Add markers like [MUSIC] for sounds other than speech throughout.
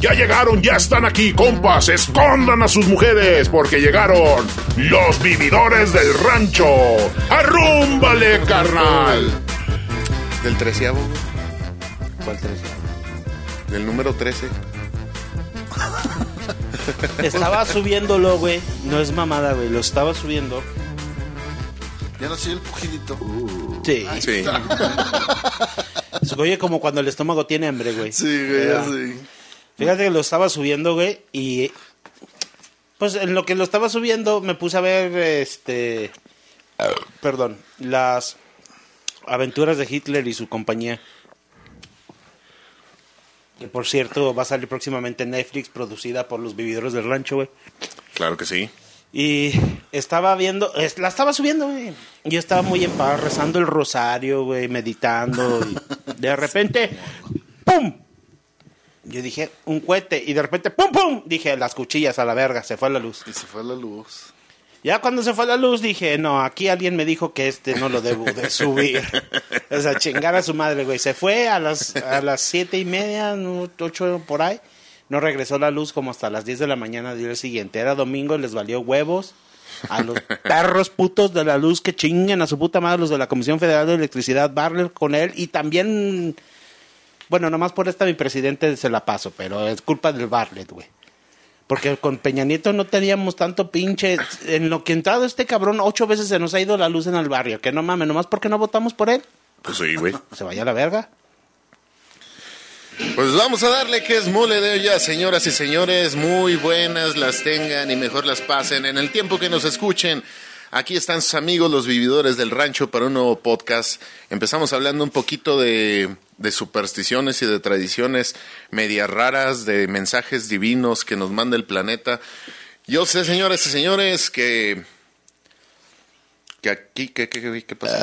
Ya llegaron, ya están aquí, compas. Escondan a sus mujeres porque llegaron los vividores del rancho. ¡Arrúmbale, carnal! Del treceavo. ¿Cuál tres? Del número 13. [LAUGHS] Estaba subiéndolo, güey. No es mamada, güey. Lo estaba subiendo. Ya no soy el pujidito. Sí. Sí. [LAUGHS] Se oye como cuando el estómago tiene hambre, güey. Sí, güey, ya sí. Fíjate que lo estaba subiendo, güey, y pues en lo que lo estaba subiendo me puse a ver, este, perdón, las aventuras de Hitler y su compañía. Que por cierto va a salir próximamente en Netflix, producida por los vividores del rancho, güey. Claro que sí. Y estaba viendo, es- la estaba subiendo, güey. Yo estaba muy en paz, rezando el rosario, güey, meditando. Y de repente, [LAUGHS] ¡pum! Yo dije, un cohete. Y de repente, ¡pum, pum! Dije, las cuchillas a la verga, se fue la luz. Y se fue la luz. Ya cuando se fue la luz dije, no, aquí alguien me dijo que este no lo debo de [LAUGHS] subir. o sea, chingar a su madre, güey. Se fue a las, a las siete y media, ocho por ahí. No regresó la luz como hasta las 10 de la mañana del día siguiente. Era domingo, les valió huevos. A los [LAUGHS] perros putos de la luz que chinguen a su puta madre los de la Comisión Federal de Electricidad, Barler con él y también, bueno, nomás por esta mi presidente se la paso, pero es culpa del Barlet, güey. Porque con Peña Nieto no teníamos tanto pinche. En lo que ha entrado este cabrón, ocho veces se nos ha ido la luz en el barrio. Que no mames, nomás porque no votamos por él. Pues sí, güey. Se vaya a la verga. Pues vamos a darle que es mole de olla, señoras y señores. Muy buenas las tengan y mejor las pasen en el tiempo que nos escuchen. Aquí están sus amigos, los vividores del rancho, para un nuevo podcast. Empezamos hablando un poquito de, de supersticiones y de tradiciones medias raras, de mensajes divinos que nos manda el planeta. Yo sé, señoras y señores, que. que aquí. ¿Qué, qué, qué, qué pasa?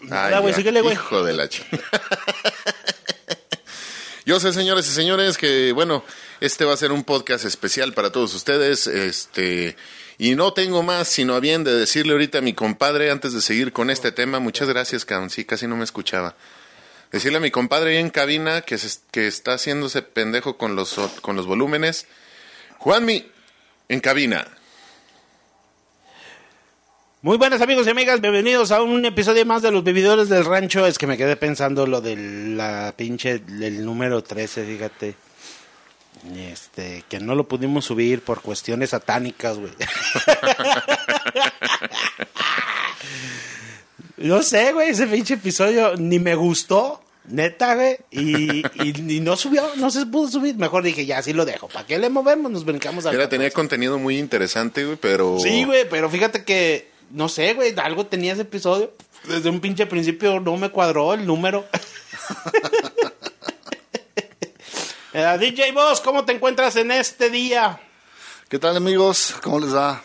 nada, Ay, güey, ya, síguele, güey. Hijo de la. [LAUGHS] Yo sé, señores y señores, que bueno, este va a ser un podcast especial para todos ustedes. Este, y no tengo más sino a bien de decirle ahorita a mi compadre, antes de seguir con este tema, muchas gracias. Sí, casi no me escuchaba. Decirle a mi compadre ahí en cabina que, se- que está haciéndose pendejo con los, con los volúmenes. Juanmi, en cabina. Muy buenas amigos y amigas, bienvenidos a un episodio más de los vividores del rancho. Es que me quedé pensando lo de la pinche, del número 13, fíjate. Este, que no lo pudimos subir por cuestiones satánicas, güey. [LAUGHS] no sé, güey, ese pinche episodio ni me gustó, neta, güey. Y, y, y no subió, no se pudo subir. Mejor dije, ya, sí lo dejo. ¿Para qué le movemos? Nos brincamos a Era, tenía contenido muy interesante, güey, pero... Sí, güey, pero fíjate que, no sé, güey, algo tenía ese episodio. Desde un pinche principio no me cuadró el número. [LAUGHS] Eh, DJ Boss, ¿cómo te encuentras en este día? ¿Qué tal, amigos? ¿Cómo les va?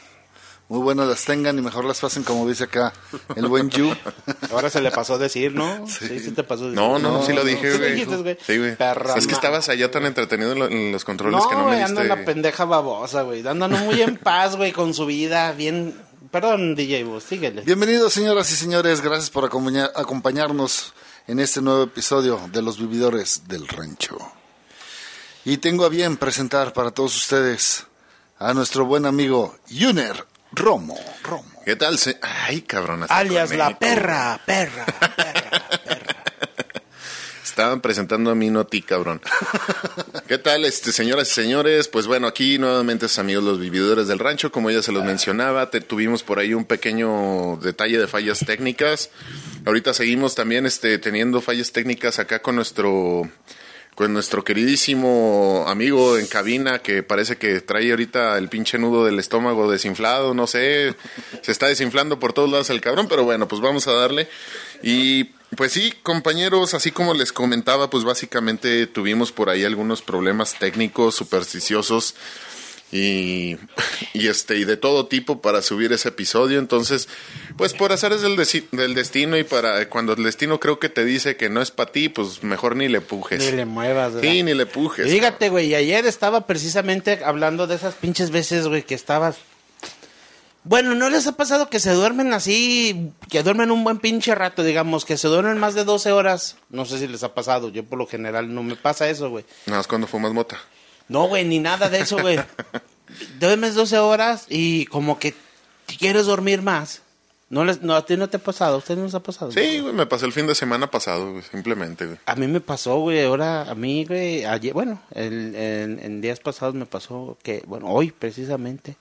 Muy buenas las tengan y mejor las pasen, como dice acá el buen Yu. [LAUGHS] Ahora se le pasó a decir, ¿no? Sí, sí, te pasó a decir. No, no, No, sí lo no, dije, sí güey. Sí, güey. Perra Es que estabas allá tan entretenido en lo- en los controles No, que no me anda diste... la pendeja babosa, güey. Dándonos muy en paz, güey, con su vida. Bien. Perdón, DJ Boss, síguele. Bienvenidos, señoras y señores. Gracias por acompañar- acompañarnos en este nuevo episodio de Los Vividores del Rancho. Y tengo a bien presentar para todos ustedes a nuestro buen amigo Yuner Romo. Romo. ¿Qué tal? se- Ay, cabrón. Alias la perra, perra, [LAUGHS] perra, perra. Estaban presentando a mí, no a ti, cabrón. ¿Qué tal, este, señoras y señores? Pues bueno, aquí nuevamente amigos los vividores del rancho, como ya se los mencionaba, te- tuvimos por ahí un pequeño detalle de fallas técnicas. Ahorita seguimos también este, teniendo fallas técnicas acá con nuestro con nuestro queridísimo amigo en cabina que parece que trae ahorita el pinche nudo del estómago desinflado, no sé, se está desinflando por todos lados el cabrón, pero bueno, pues vamos a darle. Y pues sí, compañeros, así como les comentaba, pues básicamente tuvimos por ahí algunos problemas técnicos, supersticiosos y, y este y de todo tipo para subir ese episodio entonces pues por hacer del, desi- del destino y para cuando el destino creo que te dice que no es para ti pues mejor ni le pujes Ni le muevas, ¿verdad? sí ni le pujes Fíjate, güey, y ayer estaba precisamente hablando de esas pinches veces, güey, que estabas... Bueno, ¿no les ha pasado que se duermen así, que duermen un buen pinche rato, digamos, que se duermen más de 12 horas? No sé si les ha pasado, yo por lo general no me pasa eso, güey. nada más cuando fumas mota No, güey, ni nada de eso, güey. Duermes 12 horas y como que quieres dormir más. No, les, no, a ti no te ha pasado, a usted no les ha pasado. Sí, güey, me pasó el fin de semana pasado, güey, simplemente, güey. A mí me pasó, güey, ahora a mí, güey, ayer, bueno, el- en, en días pasados me pasó que, bueno, hoy precisamente,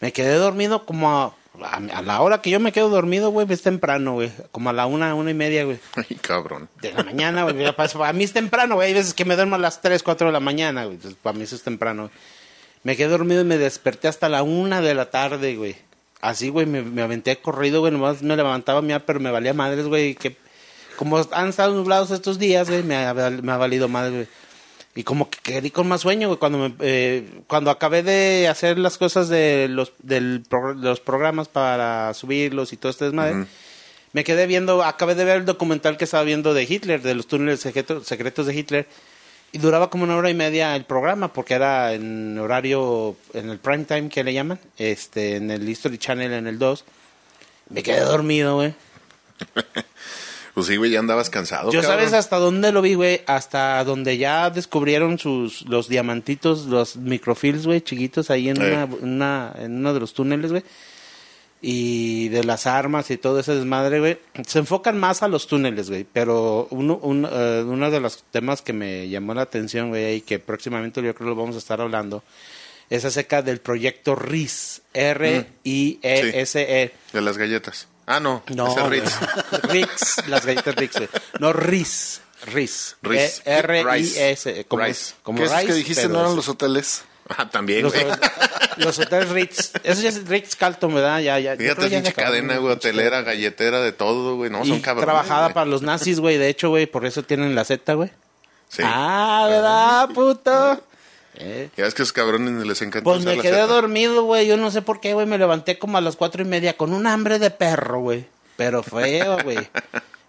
me quedé dormido como a, a, a la hora que yo me quedo dormido, güey, es temprano, güey, como a la una, una y media, güey, [LAUGHS] Ay, cabrón. de la mañana, güey, para mí es temprano, güey, hay veces que me duermo a las 3, 4 de la mañana, güey, entonces para mí eso es temprano, güey. Me quedé dormido y me desperté hasta la una de la tarde, güey. Así, güey, me, me aventé corrido, güey, nomás me levantaba a miar, pero me valía madres, güey, que como han estado nublados estos días, güey, me ha, me ha valido madre, güey. Y como que quedé con más sueño, güey, cuando me, eh, cuando acabé de hacer las cosas de los, del pro- de los programas para subirlos y todo este desmadre, me quedé viendo, acabé de ver el documental que estaba viendo de Hitler, de los túneles secretos, secretos de Hitler, y duraba como una hora y media el programa, porque era en horario, en el prime time que le llaman, este, en el History Channel, en el 2. Me quedé dormido, güey. [LAUGHS] Pues sí, güey, ya andabas cansado, Yo cabrón. sabes hasta dónde lo vi, güey, hasta donde ya descubrieron sus los diamantitos, los microfilms, güey, chiquitos ahí en, Eh. una, una- en uno de los túneles, güey. Y de las armas y todo ese desmadre, güey. Se enfocan más a los túneles, güey. Pero uno, un- eh, uno de los temas que me llamó la atención, güey, y que próximamente yo creo lo vamos a estar hablando, es acerca del proyecto RIS. R-I-E-S-E. De las galletas. Ah, no, No, ese. Ritz. Ritz, [LAUGHS] las galletas Ritz, güey. No, Riz. Riz. Riz. E- R-I-S. Como, Rice. como ¿Qué es rice, que dijiste no eran es- los hoteles? Ah, también, los, güey. los hoteles Ritz. Eso ya es Ritz Carlton, ¿verdad? Ya, ya. Fíjate, pinche acabó, cadena, güey, hotelera, galletera, de todo, güey. No, Y son cabrones. trabajada güey. para los nazis, güey. De hecho, güey, por eso tienen la Z, güey. Sí. Ah, ¿verdad, puto? Eh. Ya ves que esos cabrones les encanta Pues usar me quedé dormido, güey. Yo no sé por qué, güey. Me levanté como a las cuatro y media con un hambre de perro, güey. Pero feo, [LAUGHS] güey.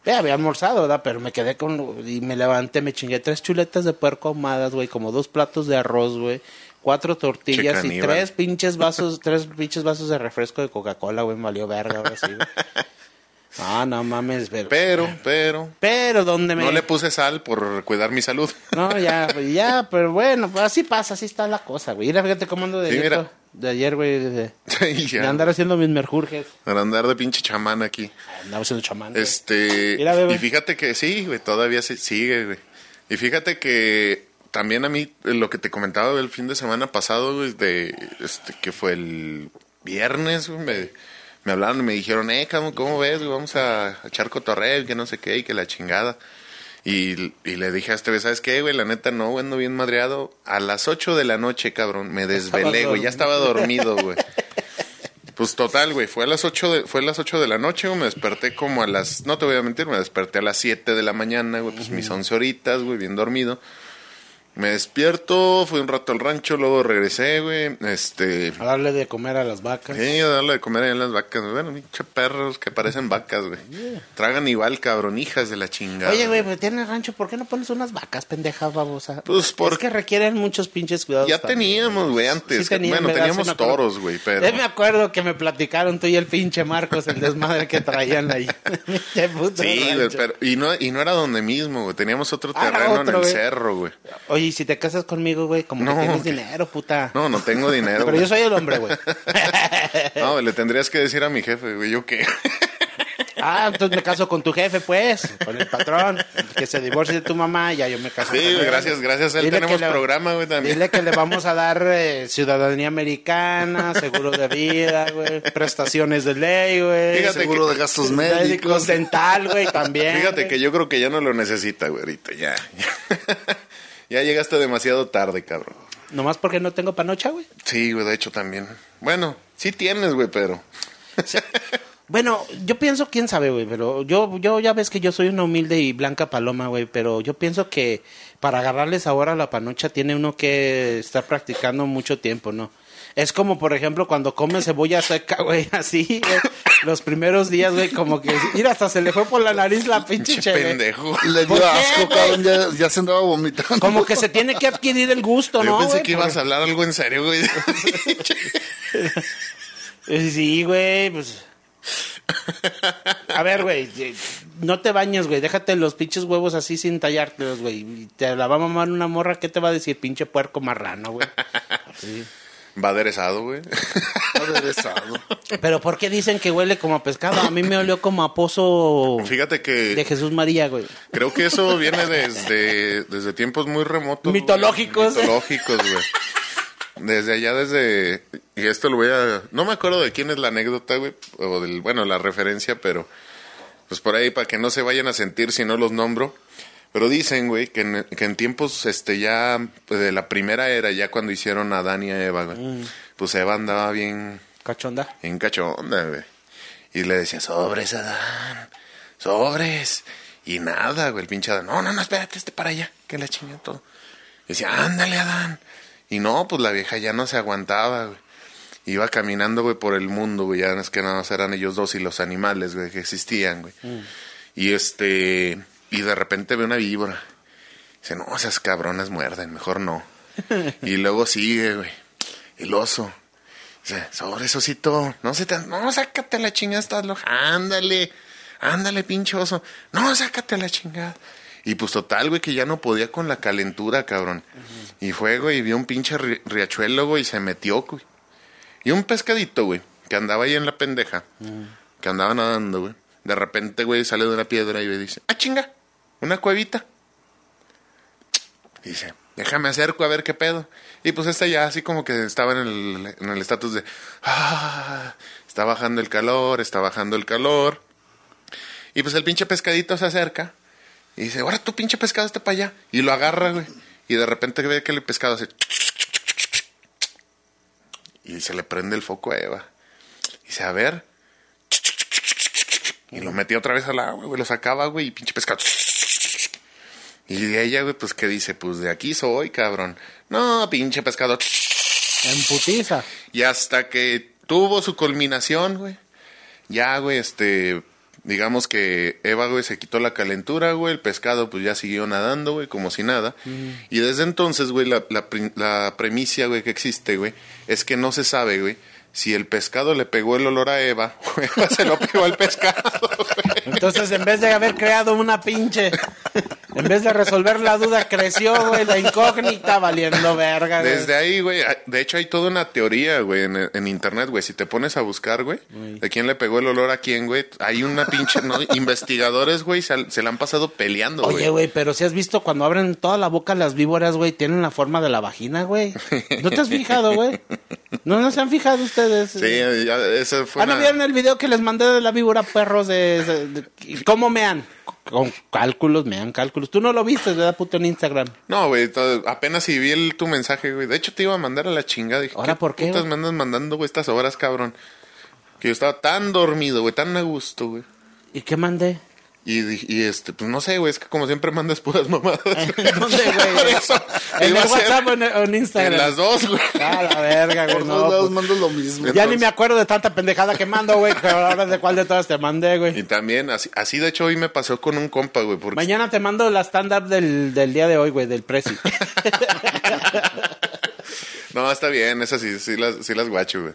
Ya había almorzado, ¿verdad? Pero me quedé con... Y me levanté, me chingué tres chuletas de puerco ahumadas, güey. Como dos platos de arroz, güey. Cuatro tortillas y tres pinches vasos, tres pinches vasos de refresco de Coca-Cola, güey. Me valió verga, güey. [LAUGHS] Ah, no mames, pero... Pero, pero, Pero, ¿dónde me...? no le puse sal por cuidar mi salud. [LAUGHS] No, ya, ya, pero bueno, pues así pasa, así está la cosa, güey. Mira, fíjate cómo ando de, Sí, ayer, mira. de ayer, güey, [LAUGHS] de, andar haciendo mis merjurjes. Para andar de pinche chamán aquí. Andaba haciendo chamán. Este. Mira, bebé. y fíjate que sí, güey, todavía se sigue, güey. Y fíjate que también a mí, lo que te comentaba el fin de semana pasado, güey, de. Este, que fue el viernes, güey, me, me hablaron y me dijeron, eh, cabrón, ¿cómo ves? Vamos a, echar cotorreo y que no sé qué y que la chingada. Y, y le dije a este, güey, ¿sabes qué, güey? La neta, no, güey, ando bien madreado. A las 8 de la noche, cabrón, me desvelé, güey. Ya estaba dormido, güey. [LAUGHS] Pues total, güey, fue a las 8 de, fue a las 8 de la noche, güey, me desperté como a las, no te voy a mentir, me desperté a las 7 de la mañana, güey, pues mis 11 horitas, güey, bien dormido. Me despierto, fui un rato al rancho, luego regresé, güey, este, A darle de comer a las vacas. sí, a darle de comer a las vacas, bueno, pinche perros que parecen vacas, güey. Tragan igual, cabrón, hijas de la chingada. Oye, güey, pues tienes rancho, ¿por qué no pones unas vacas, pendeja, babosa? Pues, por- Es que requieren muchos pinches cuidados. Ya también. teníamos, güey, antes. Sí tenían, bueno, teníamos toros, güey, pero... Yo me acuerdo que me platicaron tú y el pinche Marcos, el desmadre que traían ahí. [LAUGHS] Puto Sí, güey, pero, y no, y no era donde mismo, güey. Teníamos otro Ah, terreno en el cerro, güey. Oye, y si te casas conmigo, güey, como No, que tienes que- dinero, puta. No, no tengo [LAUGHS] dinero. Pero yo soy el hombre, güey. [LAUGHS] No, le tendrías que decir a mi jefe, güey, ¿yo qué? [LAUGHS] ah, entonces me caso con tu jefe, pues, con el patrón, que se divorcie de tu mamá, ya yo me caso Sí, con gracias, gracias a él Dile tenemos le- programa, güey, también. Dile que le vamos a dar eh, ciudadanía americana, seguro de vida, güey, prestaciones de ley, güey. Seguro que- de gastos médicos médicos. dental, güey, también. Fíjate que yo creo que ya no lo necesita, güey, ahorita, ya. Ya llegaste demasiado tarde, cabrón. Nomás porque no tengo panocha, güey. Sí, güey, de hecho también. Bueno, sí tienes, güey, pero... Bueno, yo pienso, quién sabe, güey, pero yo, yo ya ves que yo soy una humilde y blanca paloma, güey, pero yo pienso que para agarrarles ahora la panocha tiene uno que estar practicando mucho tiempo, ¿no? Es como, por ejemplo, cuando come cebolla seca, güey, [LAUGHS] así, güey, los primeros días, güey, como que, mira, hasta se le fue por la nariz la pinche cheve. pendejo. Le ¿Por dio asco, cabrón, ya, ya se andaba vomitando. Como que se tiene que adquirir el gusto, Yo ¿no? pensé güey? que ibas a hablar algo en serio, güey. [LAUGHS] Sí, güey, pues... A ver, güey, eh, no te bañes, güey. Déjate los pinches huevos así sin tallártelos, güey. Y Te la va a mamar una morra, ¿qué te va a decir? Pinche puerco marrano, güey. Sí. [LAUGHS] Va aderezado, güey. Aderezado. Pero ¿por qué dicen que huele como a pescado? A mí me olió como a pozo Fíjate que de Jesús María, güey. creo que eso viene desde, desde tiempos muy remotos. güey. Mitológicos. Mitológicos, güey. Desde allá, desde... Y esto lo voy a... No me acuerdo de quién es la anécdota, güey. O del, bueno, la referencia, pero... Pues por ahí, para que no se vayan a sentir si no los nombro. Pero dicen, güey, que en, que en tiempos este ya pues, de la primera era, ya cuando hicieron a Adán y a Eva, güey, pues Eva andaba bien, Cachonda. bien cachonda, güey. Y le decía, sobres, Adán, sobres. Y nada, güey, el pinche Adán, no, no, no, espérate, este para allá, que la chinga todo. Y decía, ándale, Adán. Y no, pues la vieja ya no se aguantaba, güey. Iba caminando, güey, por el mundo, güey. Ya no es que nada más eran ellos dos y los animales, güey, que existían, güey. Y este... Y de repente ve una víbora. Dice, no, esas cabronas muerden, mejor no. [LAUGHS] y luego sigue, güey. El oso. Dice, sobre osito. No se te... No, sácate la chingada, estás loca. Ándale. Ándale, pinche oso. No, sácate la chingada. Y pues total, güey, que ya no podía con la calentura, cabrón. Y fue, güey, y vio un pinche ri- riachuelo, güey, y se metió, güey. Y un pescadito, güey, que andaba ahí en la pendeja, que andaba nadando, güey. De repente, güey, sale de una piedra y me dice, ah, chinga, una cuevita. Dice, déjame acerco a ver qué pedo. Y pues esta ya así como que estaba en el en el estatus de, ah, está bajando el calor, está bajando el calor. Y pues el pinche pescadito se acerca y dice, ahora tu pinche pescado está para allá. Y lo agarra, güey. Y de repente ve que el pescado hace... Y se le prende el foco a Eva. Y dice, a ver. Y lo metía otra vez al agua, güey. Lo sacaba, güey. Y pinche pescado. Y de ella, güey, pues, ¿qué dice? Pues de aquí soy, cabrón. No, pinche pescado. En putiza. Y hasta que tuvo su culminación, güey. Ya, güey, este. Digamos que Eva, güey, se quitó la calentura, güey. El pescado, pues ya siguió nadando, güey, como si nada. Y desde entonces, güey, la, la, la premicia, güey, que existe, güey, es que no se sabe, güey, si el pescado le pegó el olor a Eva Eva se lo pegó al pescado, güey. Entonces, en vez de haber creado una pinche, en vez de resolver la duda, creció, güey, la incógnita valiendo verga, güey. Desde ahí, güey. De hecho, hay toda una teoría, güey, en, en internet, güey. Si te pones a buscar, güey, de quién le pegó el olor a quién, güey. Hay una pinche. ¿no? [LAUGHS] Investigadores, güey, se, se la han pasado peleando, güey. Oye, güey, pero si has visto cuando abren toda la boca las víboras, güey, tienen la forma de la vagina, güey. ¿No te has fijado, güey? ¿No, no se han fijado ustedes? Sí, ya, esa fue Ah, ¿no una- vieron el video que les mandé de la víbora perros de, de- de- cómo mean? Con cálculos, mean cálculos. Tú no lo viste, ¿verdad, puto, en Instagram? No, güey, apenas si vi el, tu mensaje, güey. De hecho, te iba a mandar a la chingada. Dije, ¿Ahora por qué, putas me andas mandando, güey, estas horas, cabrón? Que yo estaba tan dormido, güey, tan a gusto, güey. ¿Y qué mandé? Y, y este, pues no sé, güey, es que como siempre mandas puras mamadas. [LAUGHS] ¿Dónde, güey? Por eso, ¿En el WhatsApp o en, en Instagram? En las dos, güey. Ah, la verga, güey. Por no, todos lados pues, mando lo mismo. ya ni me acuerdo de tanta pendejada que mando, güey. Ahora de cuál de todas te mandé, Y güey. también, así, así de hecho hoy me pasó con un compa, güey, porque Mañana te mando la stand-up del, del día de hoy, güey, del Prezi. [LAUGHS] No, está bien, esas sí, sí las, sí las guacho, güey.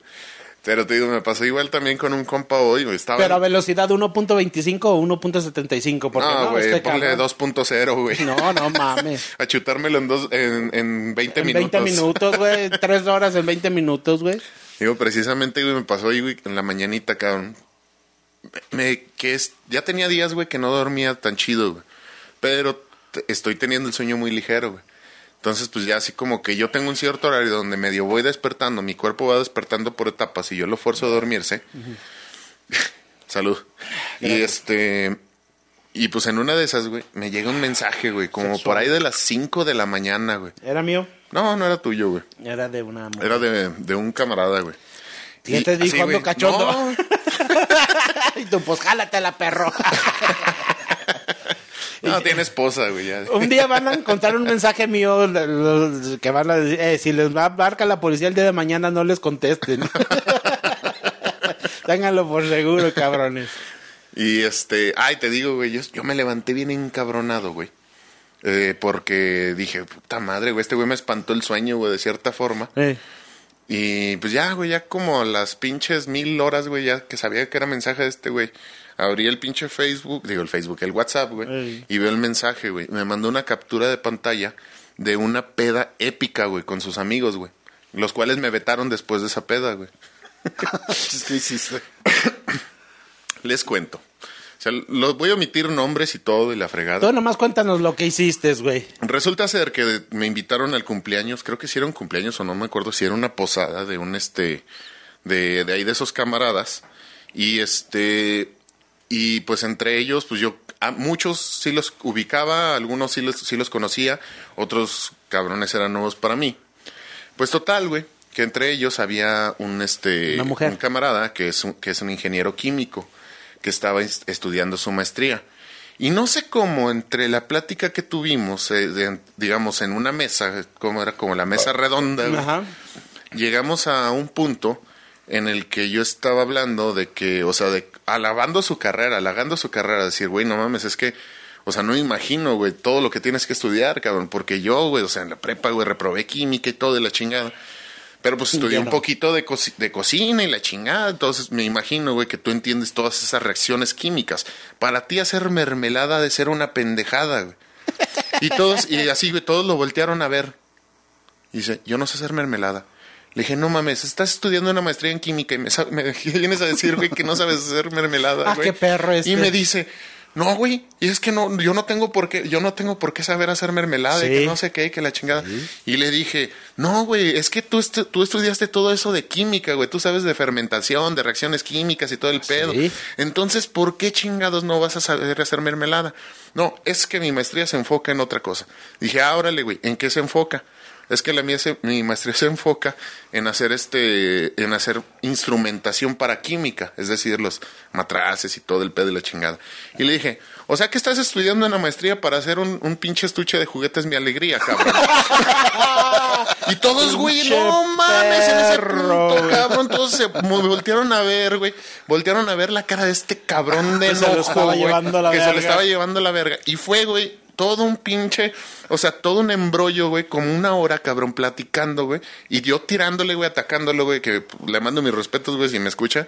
Pero te digo, me pasó igual también con un compa hoy, güey. Estaba... Pero a velocidad 1.25 o 1.75, porque no, no, güey, este ponle cabrón- 2.0, güey. No, no [LAUGHS] mames. A chutármelo en, dos, en, en 20 En minutos. 20 minutos, güey. Tres horas en 20 minutos, güey. Digo, precisamente, güey, me pasó hoy, güey, en la mañanita, cabrón. Me, que es, ya tenía días, güey, que no dormía tan chido, güey. Pero estoy teniendo el sueño muy ligero, güey. Entonces, pues ya así como que yo tengo un cierto horario donde medio voy despertando, mi cuerpo va despertando por etapas y yo lo forzo a dormirse. [LAUGHS] Salud. Y este. Y pues en una de esas, güey, me llega un mensaje, güey, como por ahí de las 5 de la mañana, güey. ¿Era mío? No, no era tuyo, güey. Era de una mujer. Era de, de un camarada, güey. ¿Qué te Y dijo, cachondo? no. [LAUGHS] y tú, pues jálatela, perro. [LAUGHS] No, [LAUGHS] tiene esposa, güey. ya. un día van a encontrar un mensaje mío que van a decir, eh, si les va a marcar la policía el día de mañana, no les contesten. [LAUGHS] Ténganlo por seguro, cabrones. Y este, ay, te digo, güey, yo, yo me levanté bien encabronado, güey. Eh, porque dije, puta madre, güey, este güey me espantó el sueño, güey, de cierta forma. Eh, Y pues ya, güey, ya como las pinches mil horas, güey, ya que sabía que era mensaje de este güey. Abrí el pinche Facebook, digo el Facebook, el WhatsApp, güey, Ey. y veo el mensaje, güey. Me mandó una captura de pantalla de una peda épica, güey, con sus amigos, güey. Los cuales me vetaron después de esa peda, güey. [LAUGHS] ¿Qué hiciste? Les cuento. O sea, los voy a omitir nombres y todo y la fregada. Tú nomás cuéntanos lo que hiciste, güey. Resulta ser que me invitaron al cumpleaños, creo que si era un cumpleaños o no me acuerdo si era una posada de un este de, de ahí de esos camaradas y este y pues entre ellos pues yo a muchos sí los ubicaba, algunos sí los sí los conocía, otros cabrones eran nuevos para mí. Pues total, güey, que entre ellos había un este un camarada que es un, que es un ingeniero químico que estaba est- estudiando su maestría. Y no sé cómo, entre la plática que tuvimos, eh, de- digamos, en una mesa, como era como la mesa redonda, güey, Ajá. llegamos a un punto en el que yo estaba hablando de que, o sea, de alabando su carrera, halagando su carrera, decir, güey, no mames, es que, o sea, no me imagino, güey, todo lo que tienes que estudiar, cabrón, porque yo, güey, o sea, en la prepa, güey, reprobé química y todo de la chingada. Pero pues estudié un poquito de, de cocina y la chingada, entonces me imagino, güey, que tú entiendes todas esas reacciones químicas. Para ti hacer mermelada de ser una pendejada, güey. Y todos, y así, güey, todos lo voltearon a ver. Y dice, yo no sé hacer mermelada. Le dije, no mames, estás estudiando una maestría en química y [LAUGHS] me, vienes a decir, güey, que no sabes hacer mermelada, Ah, güey. qué perro este. Y me dice, no, güey, y es que no, yo no tengo por qué, yo no tengo por qué saber hacer mermelada y que no sé qué, que la chingada. Y le dije, no, güey, es que tú, estu- tú estudiaste todo eso de química, güey, tú sabes de fermentación, de reacciones químicas y todo el pedo. Sí. Entonces, ¿por qué chingados no vas a saber hacer mermelada? No, es que mi maestría se enfoca en otra cosa. Dije, ah, órale, güey, ¿en qué se enfoca? Es que la mía se- mi maestría se enfoca en hacer este, en hacer instrumentación para química, es decir, los matraces y todo el pedo y la chingada. Y le dije, o sea que estás estudiando una maestría para hacer un, un pinche estuche de juguetes mi alegría, cabrón. [LAUGHS] y todos, güey, no mames, en ese punto, cabrón, todos se voltearon a ver, güey, voltearon a ver la cara de este cabrón de Que se lo enojo, estaba güey, llevando la que se lo estaba llevando la verga. Y fue, güey, todo un pinche, o sea, todo un embrollo, güey, como una hora, cabrón, platicando, güey. Y yo tirándole, güey, atacándolo, güey, que le mando mis respetos, güey, si me escucha.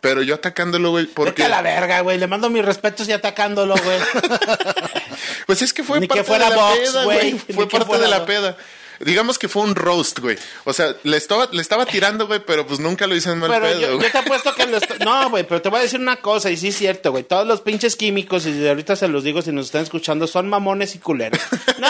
Pero yo atacándolo, güey, Vete porque... a la verga, güey. Le mando mis respetos y atacándolo, güey. [LAUGHS] Pues es que fue Ni que parte fuera de la box, peda, güey. Ni Fue parte de la peda. Digamos que fue un roast, güey. O sea, le estaba, le estaba tirando, güey, pero pues nunca lo hice en mal Pero pedo, yo, güey. yo te apuesto que... lo No, güey, pero te voy a decir una cosa, y sí es cierto, güey. Todos los pinches químicos, y de ahorita se los digo si nos están escuchando, son mamones y culeros. [LAUGHS] No,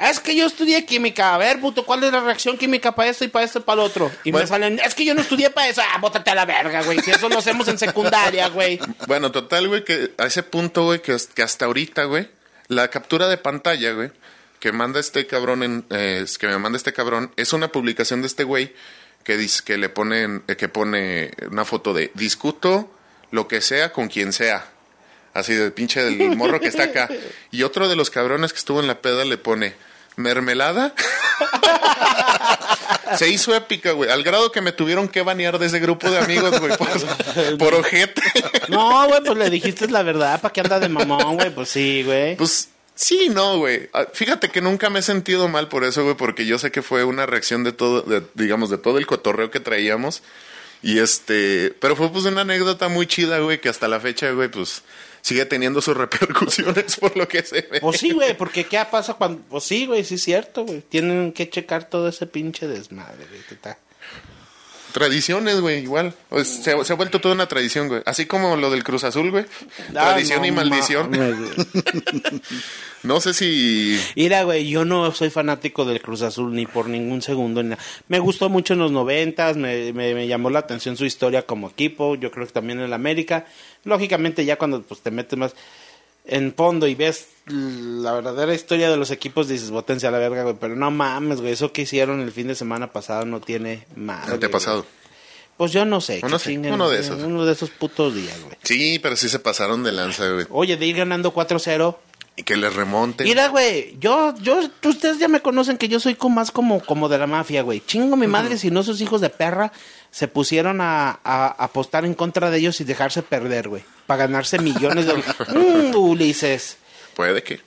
es que yo estudié química. A ver, puto, ¿cuál es la reacción química para esto y para esto y para lo otro? Y Bueno. me salen, es que yo no estudié para eso. Ah, bótate a la verga, güey. Si eso lo hacemos en secundaria, güey. Bueno, total, güey, que a ese punto, güey, que, que hasta ahorita, güey, la captura de pantalla, güey, que manda este cabrón en, eh, que me manda este cabrón, es una publicación de este güey que dice que le ponen, eh, que pone una foto de discuto lo que sea con quien sea. Así de pinche del morro que está acá. Y otro de los cabrones que estuvo en la peda le pone mermelada. [LAUGHS] Se hizo épica, güey. Al grado que me tuvieron que banear de ese grupo de amigos, güey. Por, [LAUGHS] por ojete. No, güey, pues le dijiste la verdad. ¿Para qué anda de mamón, güey? Pues sí, güey. Pues sí, no, güey. Ah, Fíjate que nunca me he sentido mal por eso, güey, porque yo sé que fue una reacción de todo, de, digamos, de todo el cotorreo que traíamos. Y este, pero fue pues una anécdota muy chida, güey, que hasta la fecha, güey, pues sigue teniendo sus [LAUGHS] repercusiones por lo que se ve. Pues sí, güey, porque ¿qué pasa cuando...? Pues sí, güey, sí es cierto, güey. Tienen que checar todo ese pinche desmadre, güey. que está- Tradiciones, güey, igual. Pues, se, se ha vuelto toda una tradición, güey. Así como lo del Cruz Azul, güey. Ah, Tradición no y maldición. güey. [LAUGHS] No sé si Mira, güey, yo no soy fanático del Cruz Azul ni por ningún segundo. ni. Me gustó mucho en los noventas, me, me, me llamó la atención su historia como equipo, yo creo que también en el América. Lógicamente ya cuando pues, te metes más en fondo y ves la verdadera historia de los equipos, dices, botense a la verga, güey. Pero no mames, güey, eso que hicieron el fin de semana pasado no tiene madre. te ha pasado. güey. Pues yo no sé. Uno sí, uno de esos. Uno de esos putos días, güey. Sí, pero sí se pasaron de lanza, güey. Oye, de ir ganando 4-0. Y que les remonten. Mira, güey, yo, yo, ustedes ya me conocen que yo soy como más como, como de la mafia, güey. Chingo mi madre si no sus hijos de perra se pusieron a, a apostar en contra de ellos y dejarse perder, güey. Para ganarse millones de... [LAUGHS] Mm, Ulises. Puede que.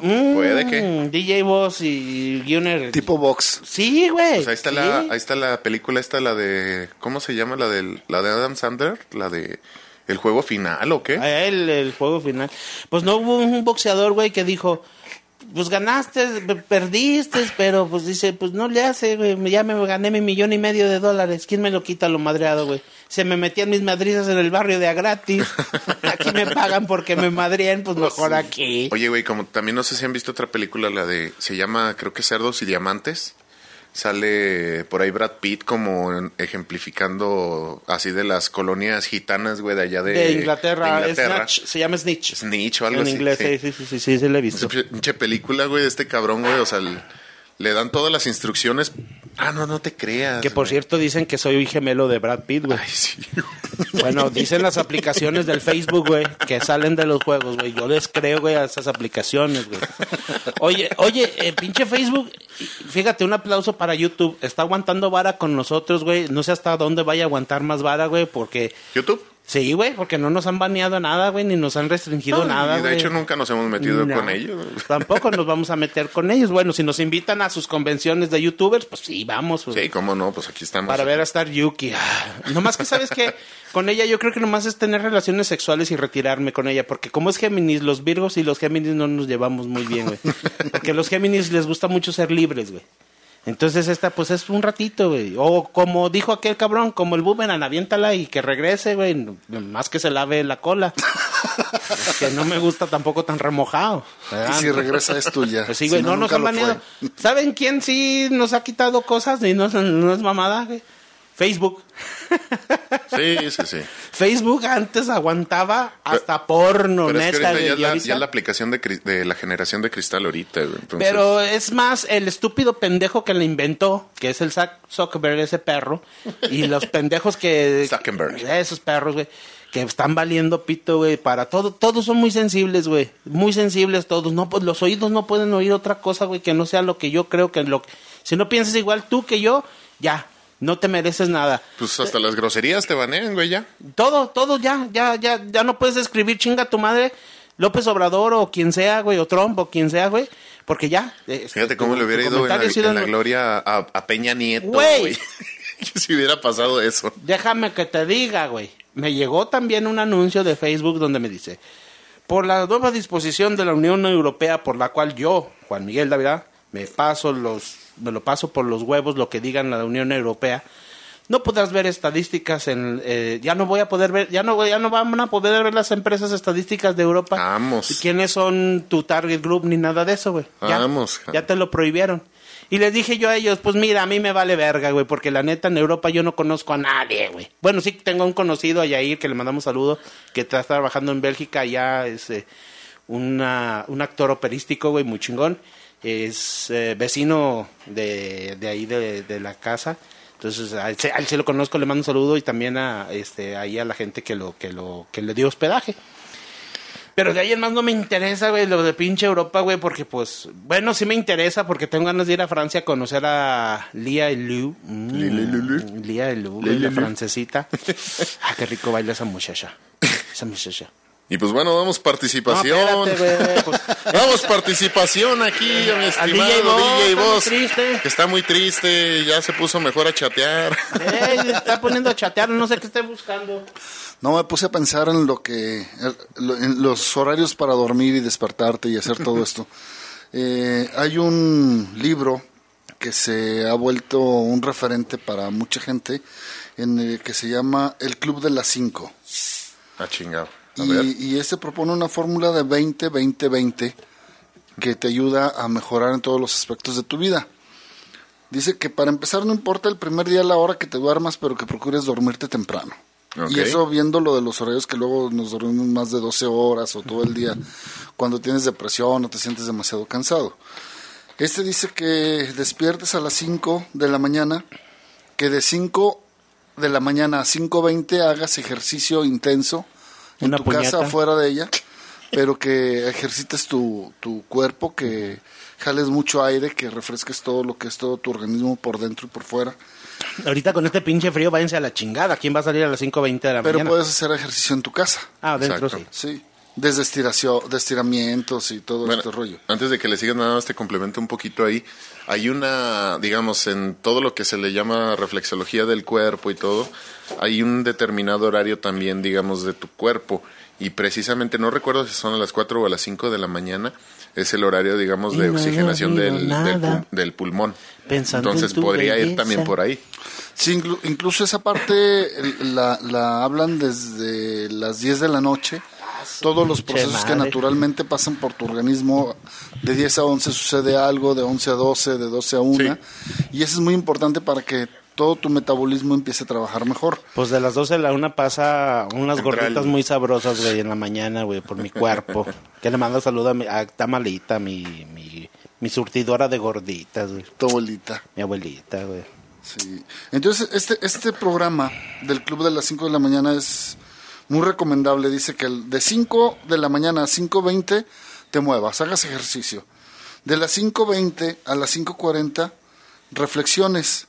Mm, Puede que. DJ Boss y Gunner. Tipo box. Sí, güey. Pues ahí está sí. la, ahí está la película esta, la de, ¿cómo se llama? La de, la de Adam Sandler, la de el juego final o qué? A él, el juego final. Pues no hubo un boxeador, güey, que dijo, pues ganaste, pe- perdiste, pero pues dice, pues no le hace, güey, ya me gané mi millón y medio de dólares. ¿Quién me lo quita lo madreado, güey? Se me metían mis madrizas en el barrio de a gratis. [LAUGHS] Aquí me pagan porque me madrían, pues mejor aquí. Oye, güey, como también no sé si han visto otra película, la de, se llama, creo que Cerdos y Diamantes. Sale por ahí Brad Pitt como en- ejemplificando así de las colonias gitanas, güey, de allá de, De Inglaterra, de Inglaterra. Snatch, se llama Snitch. Snitch o algo en así. inglés, sí. sí, sí, sí, sí, sí, sí, lo he visto. Pinche película, güey, de este cabrón, güey, o sea, el- le dan todas las instrucciones. Ah, no, no te creas. Que por güey. cierto dicen que soy gemelo de Brad Pitt, güey. Ay, sí. [LAUGHS] Bueno, dicen las aplicaciones del Facebook, güey, que salen de los juegos, güey. Yo les creo, güey, a esas aplicaciones, güey. Oye, oye, eh, pinche Facebook, fíjate, un aplauso para YouTube. Está aguantando vara con nosotros, güey. No sé hasta dónde vaya a aguantar más vara, güey, porque... ¿YouTube? Sí, güey, porque no nos han baneado nada, güey, ni nos han restringido No, nada, y de güey. hecho nunca nos hemos metido No. con ellos. [LAUGHS] Tampoco nos vamos a meter con ellos. Bueno, si nos invitan a sus convenciones de youtubers, pues sí, vamos. güey. Sí, cómo no, pues aquí estamos. Para ver a Star Yuki. Ah, Nomás que sabes que con ella yo creo que nomás es tener relaciones sexuales y retirarme con ella. Porque como es Géminis, los Virgos y los Géminis no nos llevamos muy bien, güey. [LAUGHS] Porque a los Géminis les gusta mucho ser libres, güey. Entonces esta pues es un ratito, güey. O como dijo aquel cabrón, como el boomerang, aviéntala y que regrese, güey. Más que se lave la cola. [LAUGHS] que no me gusta tampoco tan remojado. Y si regresa es tuya. Pues sí, Si güey, no, nos han baneado. ¿Saben quién sí nos ha quitado cosas y no, no es mamada, güey? Facebook. [LAUGHS] Sí, sí, sí. Facebook antes aguantaba hasta porno, Pero es que ahorita ya, es la, ahorita- ya es la aplicación de, la generación de cristal ahorita. Entonces, Pero es más el estúpido pendejo que la inventó, que es el Zack Zuckerberg, ese perro, y los pendejos que... [LAUGHS] Zuckerberg. Esos perros, güey, que están valiendo pito, güey, para todo. Todos son muy sensibles, güey, muy sensibles todos. No, pues los oídos no pueden oír otra cosa, güey, que no sea lo que yo creo que lo... Si no piensas igual tú que yo, ya, no te mereces nada. Pues hasta las groserías te banean, güey, ya. Todo, todo ya, ya, ya, ya no puedes escribir chinga tu madre, López Obrador o quien sea, güey, o Trump o quien sea, güey, porque ya. este, Fíjate cómo tu- le hubiera ido en la, en la gloria a, a Peña Nieto, Güey. güey. [LAUGHS] Si hubiera pasado eso. Déjame que te diga, güey. Me llegó también un anuncio de Facebook donde me dice, por la nueva disposición de la Unión Europea por la cual yo, Juan Miguel David, me paso los, me lo paso por los huevos lo que digan la Unión Europea. No podrás ver estadísticas en, eh, ya no voy a poder ver, ya no, ya no van a poder ver las empresas estadísticas de Europa. Vamos. ¿Quiénes son tu target group ni nada de eso, güey? Ya, Vamos. Ya te lo prohibieron. Y les dije yo a ellos, pues mira, a mí me vale verga, güey, porque la neta en Europa yo no conozco a nadie, güey. Bueno, sí tengo un conocido a Yair, que le mandamos saludo, que está trabajando en Bélgica, ya es eh, una, un actor operístico, güey, muy chingón. Es eh, vecino de, de ahí de, de la casa. Entonces, a él, se- a él sí lo conozco, le mando un saludo y también a este ahí a la gente que lo que lo que le dio hospedaje. Pero de ahí en más no me interesa, güey, lo de pinche Europa, güey, porque pues, bueno, sí me interesa porque tengo ganas de ir a Francia a conocer a Lia Elou. Mm, Lia Elou, la francesita. ah, qué rico baila esa muchacha. Esa muchacha. Y pues bueno, damos No, participación. espérate, güey, pues, [LAUGHS] Damos participación aquí a mi Al estimado DJ Boss, DJ está muy Boss. triste. Que está muy triste, ya se puso mejor a chatear. eh, se está poniendo a chatear, no sé qué esté buscando. No, me puse a pensar en lo que, en los horarios para dormir y despertarte y hacer todo esto. [LAUGHS] Eh, hay un libro que se ha vuelto un referente para mucha gente, en el que se llama El Club de las Cinco. Ah, chingado. Y, y este propone una fórmula de 20-20-20 que te ayuda a mejorar en todos los aspectos de tu vida. Dice que para empezar no importa el primer día la hora que te duermas, pero que procures dormirte temprano. Y eso viendo lo de los horarios que luego nos dormimos más de 12 horas o todo el día cuando tienes depresión o te sientes demasiado cansado. Este dice que despiertes a las 5 de la mañana, que de 5 de la mañana a 5.20 hagas ejercicio intenso en Una tu casa, fuera de ella, pero que ejercites tu, tu cuerpo, que jales mucho aire, que refresques todo lo que es todo tu organismo por dentro y por fuera. Ahorita con este pinche frío, váyanse a la chingada. ¿Quién va a salir a las 5.20 de la Pero mañana? puedes hacer ejercicio en tu casa. Ah, Exacto. sí. Sí. Desde estiración, de estiramientos y todo Bueno, este rollo. antes de que le sigan nada más te complemento un poquito ahí. Hay una, digamos, en todo lo que se le llama reflexología del cuerpo y todo, hay un determinado horario también, digamos, de tu cuerpo. Y precisamente, no recuerdo si son a las 4 o a las 5 de la mañana, es el horario, digamos, Y de no oxigenación del, del, pulmón. Pensando Entonces podría ir también por ahí. Sí, inclu- incluso esa parte la hablan desde las 10 de la noche. Todos los procesos que naturalmente pasan por tu organismo, de 10 a 11 sucede algo, de 11 a 12, de 12 a 1. Y eso es muy importante para que todo tu metabolismo empiece a trabajar mejor. Pues de las 12 a la una pasa unas Entra gorditas el- muy sabrosas, güey, en la mañana, güey, por mi cuerpo. [LAUGHS] que le mando saludo a, mi, a Tamalita, mi, mi, mi surtidora de gorditas, güey. Tu abuelita. Mi abuelita, güey. Sí. Entonces, este, este programa del Club de las 5 de la mañana es muy recomendable. Dice que el- de 5 de la mañana a 5.20 te muevas, hagas ejercicio. De las 5.20 a las 5.40, reflexiones,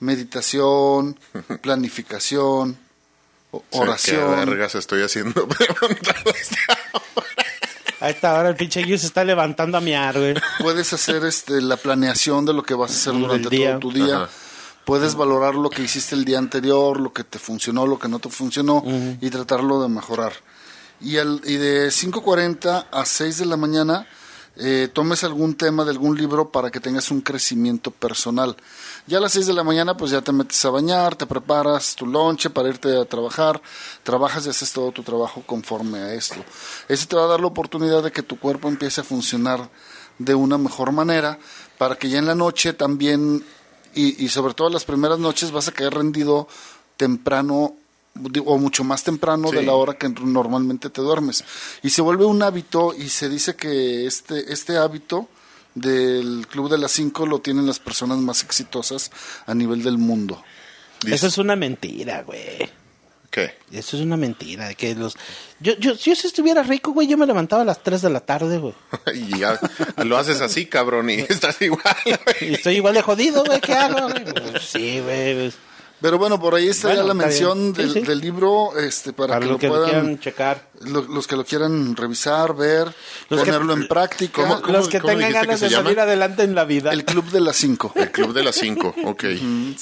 meditación, [LAUGHS] planificación, o- O sea, oración. ¿Qué vergas estoy haciendo? [LAUGHS] A esta hora el pinche Gil se está levantando a miar, güey. Puedes hacer este, la planeación de lo que vas a hacer durante día. todo tu día. Ajá. Puedes valorar lo que hiciste el día anterior, lo que te funcionó, lo que no te funcionó y tratarlo de mejorar. Y, al- y de 5.40 a 6 de la mañana eh, tomes algún tema de algún libro para que tengas un crecimiento personal. Ya a las 6 de la mañana pues ya te metes a bañar, te preparas tu lonche para irte a trabajar, trabajas y haces todo tu trabajo conforme a esto. Eso te va a dar la oportunidad de que tu cuerpo empiece a funcionar de una mejor manera para que ya en la noche también y, y sobre todo las primeras noches vas a caer rendido temprano o mucho más temprano de la hora que normalmente te duermes y se vuelve un hábito y se dice que este este hábito del club de las 5 lo tienen las personas más exitosas a nivel del mundo. Eso es una mentira, güey. ¿Qué? Eso es una mentira. de Que los... yo, yo, si yo estuviera rico, güey, yo me levantaba a las 3 de la tarde, güey. [LAUGHS] Y ya lo haces así, cabrón, y [LAUGHS] estás igual. güey. Y estoy igual de jodido, güey. ¿Qué hago? güey? Pues sí, güey. pues, Pero bueno, por ahí está Bueno, ya la está mención. Sí, del, sí. del libro este para, Para que lo que lo puedan quieran checar. lo- los que lo quieran revisar, ver, Los que- ponerlo en práctica. ¿Cómo- cómo- Los que cómo tengan que ganas de llama? salir adelante en la vida. El club de las 5. [LAUGHS] El club de las 5, ok.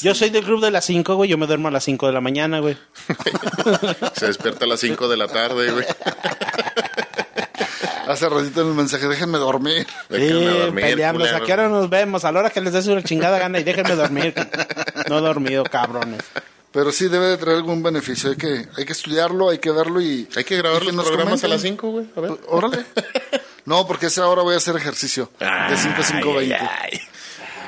Yo soy del club de las 5, güey. Yo me duermo a las 5 de la mañana, güey. [LAUGHS] Se despierta a las 5 de la tarde, güey. [LAUGHS] Hace ratito en el mensaje, déjenme dormir. [LAUGHS] Déjenme Sí, dormir, peleamos. ¿A culero. qué hora nos vemos? A la hora que les des una chingada gana y déjenme dormir. No he dormido, cabrones. Pero sí debe de traer algún beneficio. Hay que, hay que estudiarlo, hay que verlo y. Hay que grabar los programas a comenten. las 5, güey. A ver. Órale. No, porque esa hora voy a hacer ejercicio. De 5 a 5, 20. Ay, ay.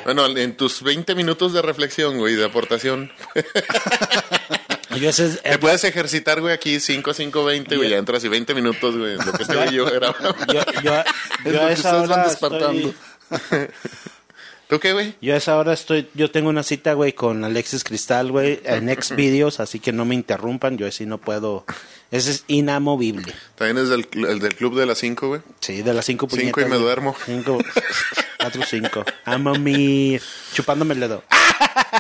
Bueno, en tus 20 minutos de reflexión, güey, de aportación. [LAUGHS] Yo ese es- Te puedes ejercitar, güey, aquí 5, 5, 20, güey. Ya entras y 20 minutos, güey. Lo que estoy yo grabando. [LAUGHS] yo, yo, [LAUGHS] Es yo lo a que esa ustedes van despertando. estoy, [LAUGHS] ¿Tú qué, güey? yo a esa hora estoy, yo tengo una cita, güey, con Alexis Cristal, güey, en ex videos, así que no me interrumpan, yo así no puedo, ese es inamovible. También es del, el del club de las 5, güey. Sí, de las cinco Cinco puñetas. y me güey. duermo. Cinco, cuatro, cinco. Amo mi, chupándome el dedo.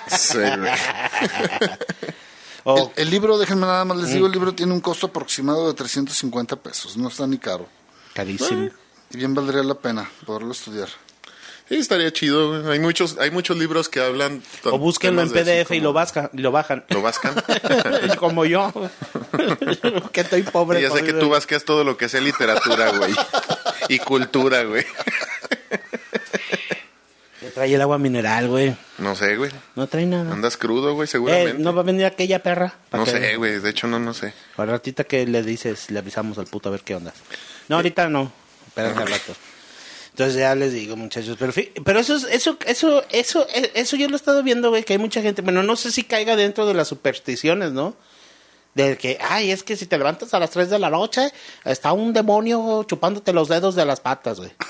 Sí, güey. El, el libro, déjenme nada más les digo, Mm. el libro tiene un costo aproximado de 350 pesos. No está ni caro. carísimo. Y bien valdría la pena poderlo estudiar. Sí, estaría chido. Hay muchos, hay muchos libros que hablan. O búsquenlo en PDF y lo, y lo bajan. ¿Lo vascan? [LAUGHS] Como yo. [LAUGHS] que estoy pobre. Y ya sé que tú vasqueas todo lo que sea literatura, güey. Y cultura, güey. Me Trae el agua mineral, güey. No sé, güey. No trae nada. Andas crudo, güey, Eh, seguramente. ¿No va a venir aquella perra? ¿Pa' No sé, güey. De hecho, no, no sé. Al ratita que le dices, le avisamos al puto a ver qué onda. No, ahorita no. Espérate al rato. Entonces ya les digo, muchachos, pero pero eso es- eso eso eso e- eso yo lo he estado viendo, güey, que hay mucha gente, bueno, no sé si caiga dentro de las supersticiones, ¿no? De que, ay, es que si te levantas a las 3 de la noche, está un demonio chupándote los dedos de las patas, güey. [LAUGHS]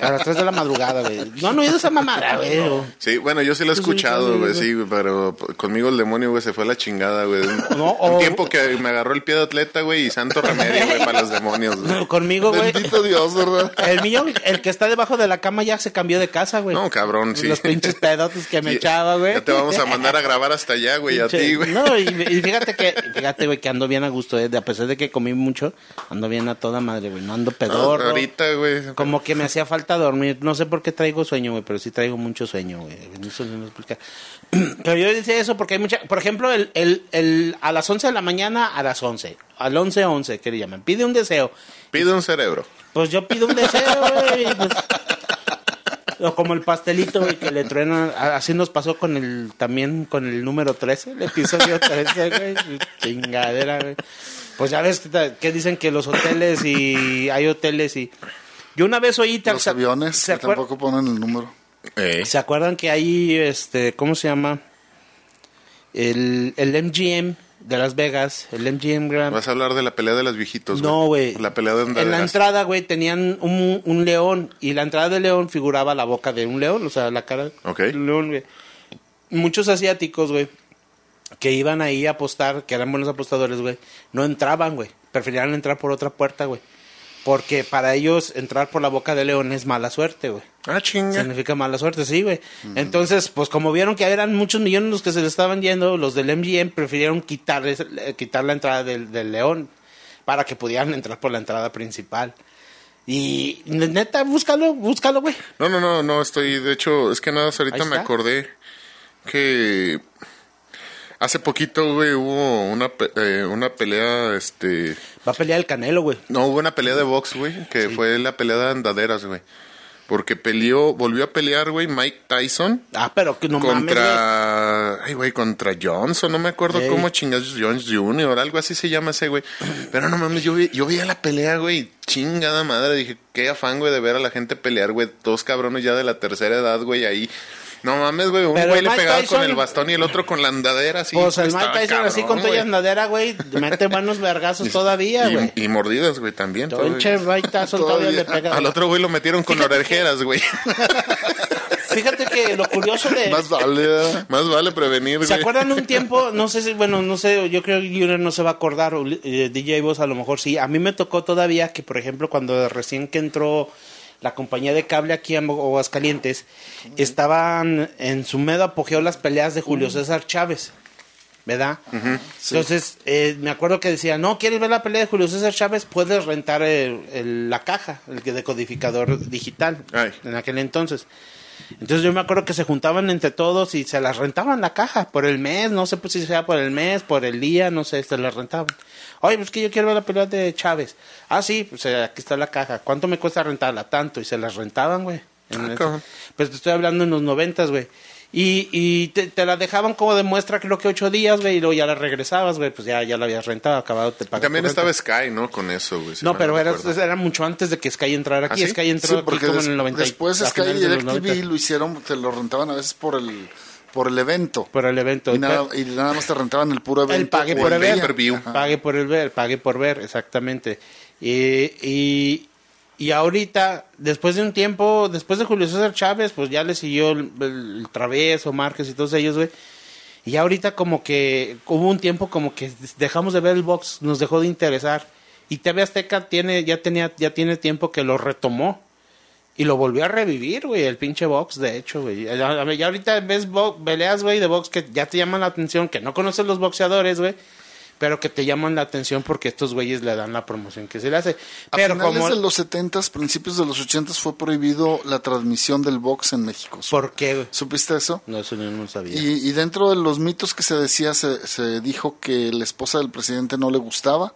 A las 3 de la madrugada, güey. No han oído esa mamada, güey. Sí, bueno, yo sí lo he escuchado, güey, sí. pero conmigo el demonio, güey, se fue a la chingada, güey. Un, No, un o- tiempo que me agarró el pie de atleta, güey, y santo remedio, güey, para los demonios, güey. Conmigo, güey. Bendito Dios, ¿verdad? El mío, el que está debajo de la cama ya se cambió de casa, güey. No, cabrón, sí. Los pinches pedotes que me [LAUGHS] Sí, echaba, güey. Ya te vamos a mandar a grabar hasta allá, güey, a ti, güey. No, y, y fíjate que Fíjate, güey, que ando bien a gusto, eh. A pesar de que comí mucho, ando bien a toda madre, güey. No ando pedorro. Ah, ahorita, güey. Como que me hacía falta dormir. No sé por qué traigo sueño, güey, pero sí traigo mucho sueño, güey. Eso no me [CLEARS THROAT] explica. Pero yo decía eso porque hay mucha... Por ejemplo, el, el, el, a las 11 de la mañana, a las 11. Al 11, 11, que le llaman. Pide un deseo. Pide un cerebro. Pues yo pido un deseo, güey. Pues, [LAUGHS] [LAUGHS] o como el pastelito, güey, que le truenan. Así nos pasó con el, también con el número 13, el episodio [LAUGHS] 13, güey. Chingadera, güey. Pues ya ves que, dicen que los hoteles y hay hoteles y... Yo una vez oí... Los ¿se- aviones ¿se, que tampoco ponen el número. Eh. ¿Se acuerdan que hay, este, ¿cómo se llama? El, el MGM de Las Vegas, el MGM Grand... Vas a hablar de la pelea de los viejitos, No, güey. La pelea de En la entrada, güey, tenían un, un león y la entrada del león figuraba la boca de un león, o sea, la cara Ok. del león, güey. Muchos asiáticos, güey, que iban ahí a apostar, que eran buenos apostadores, güey, no entraban, güey. Preferían entrar por otra puerta, güey. Porque para ellos entrar por la boca del león es mala suerte, güey. Ah, chinga. Significa mala suerte, sí, güey. Entonces, pues como vieron que eran muchos millones los que se le estaban yendo, los del MGM prefirieron quitar, ese- eh, quitar la entrada del, del León para que pudieran entrar por la entrada principal. Y neta, búscalo, búscalo, güey. No, no, no, no, estoy, de hecho, es que nada, ahorita me acordé que hace poquito, güey, hubo una, pe- eh, una pelea, este, Va a pelear el Canelo, güey. no, hubo una pelea de box, güey, que fue la pelea de andaderas, güey. Porque peleó, volvió a pelear, güey, Mike Tyson Ah, pero que no mames, güey. contra, ay, güey, contra Johnson, no me acuerdo cómo chingados Jones Jr., algo así se llama ese, güey. Pero no mames, yo, vi, yo veía la pelea, güey, chingada madre, dije, qué afán, güey, de ver a la gente pelear, güey, dos cabrones ya de la tercera edad, güey, ahí. No mames, güey, un Pero güey el le Mike pegaba Tyson- con el bastón y el otro con la andadera, así. Pues el Mike estaba Tyson así con cabrón, toalla güey. andadera, güey, mete [LAUGHS] buenos vergazos todavía, güey. Y, mordidas, güey, también. Pinche todavía. Mike Tyson todavía le pega. Al otro güey lo metieron con Fíjate orejeras, güey. [LAUGHS] Fíjate que lo curioso de... Más vale. ¿verdad? Más vale prevenir, ¿Se güey. acuerdan un [LAUGHS] tiempo? No sé si, bueno, no sé, yo creo que Junior no se va a acordar, o eh, DJ Boss a lo mejor sí. A mí me tocó todavía que, por ejemplo, cuando recién que entró la compañía de cable aquí en Aguascalientes, estaban en su medio apogeo las peleas de Julio César Chávez. ¿Verdad? Entonces, eh, me acuerdo que decía, no, ¿quieres ver la pelea de Julio César Chávez? Puedes rentar el- el- la caja, el que decodificador digital, Ay. en aquel entonces. Entonces yo me acuerdo que se juntaban entre todos y se las rentaban la caja por el mes, no sé pues, si sea por el mes, por el día, no sé, se las rentaban. Oye, pues que yo quiero ver la pelea de Chávez. Ah, sí, pues eh, aquí está la caja. ¿Cuánto me cuesta rentarla? Tanto. Y se las rentaban, güey. Ah. Pues te estoy hablando en los noventas, güey. Y, y te, te la dejaban como de muestra creo que ocho días, güey, y luego ya la regresabas, güey, pues ya, ya la habías rentado, acabado, te. También estaba Sky, ¿no? Con eso, güey. si No, pero era, mucho antes de que Sky entrara aquí. ¿Ah, sí? Sky entró Sí, aquí como en el 90 y- después Sky y DirecTV 90. lo hicieron, te lo rentaban a veces por el, por el evento. por el evento. Y nada, y nada más te rentaban el puro evento. El pague por el ver. Pague por el ver, pague por ver, exactamente. Y, y, y ahorita, después de un tiempo, después de Julio César Chávez, pues ya le siguió el, Traveso, Márquez y todos ellos, güey. Y ahorita como que hubo un tiempo como que dejamos de ver el box, nos dejó de interesar. Y TV Azteca tiene, ya tenía, ya tiene tiempo que lo retomó. Y lo volvió a revivir, güey, el pinche box, de hecho, güey. Ya, ya ahorita ves bo- peleas, güey, de box que ya te llaman la atención, que no conoces los boxeadores, güey, pero que te llaman la atención porque estos güeyes le dan la promoción que se le hace. A Pero finales como... de los 70s, principios de los 80s fue prohibido la transmisión del box en México. ¿Por qué? ¿Supiste eso? No, eso yo no lo sabía. Y, y dentro de los mitos que se decía, se, se dijo que la esposa del presidente no le gustaba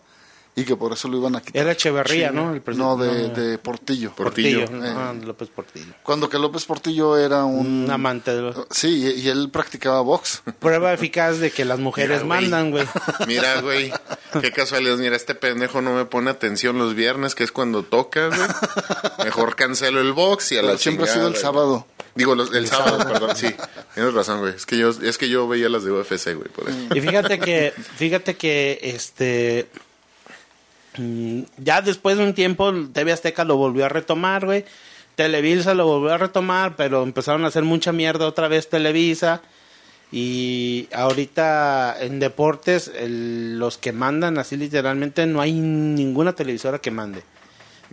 y que por eso lo iban a quitar. Era Echeverría, ¿no? El no, presidente- de, de Portillo. Portillo. Portillo. Eh. Ah, López Portillo. Cuando que López Portillo era un... Un amante de los... Sí, y, y él practicaba box. [LAUGHS] Prueba eficaz de que las mujeres Mira, mandan, güey. [LAUGHS] Mira, güey, qué casualidad. Mira, este pendejo no me pone atención los viernes, que es cuando toca, güey. Mejor cancelo el box y a Pero la siempre ha sido el güey. sábado. Digo, los- el sábado, perdón, sí. Tienes razón, güey. Es que yo, es que yo veía las de UFC, güey, por eso. Y fíjate que, fíjate que, este, ya después de un tiempo, TV Azteca lo volvió a retomar, güey. Televisa lo volvió a retomar, pero empezaron a hacer mucha mierda otra vez Televisa. Y ahorita en deportes, los que mandan así literalmente, no hay ninguna televisora que mande.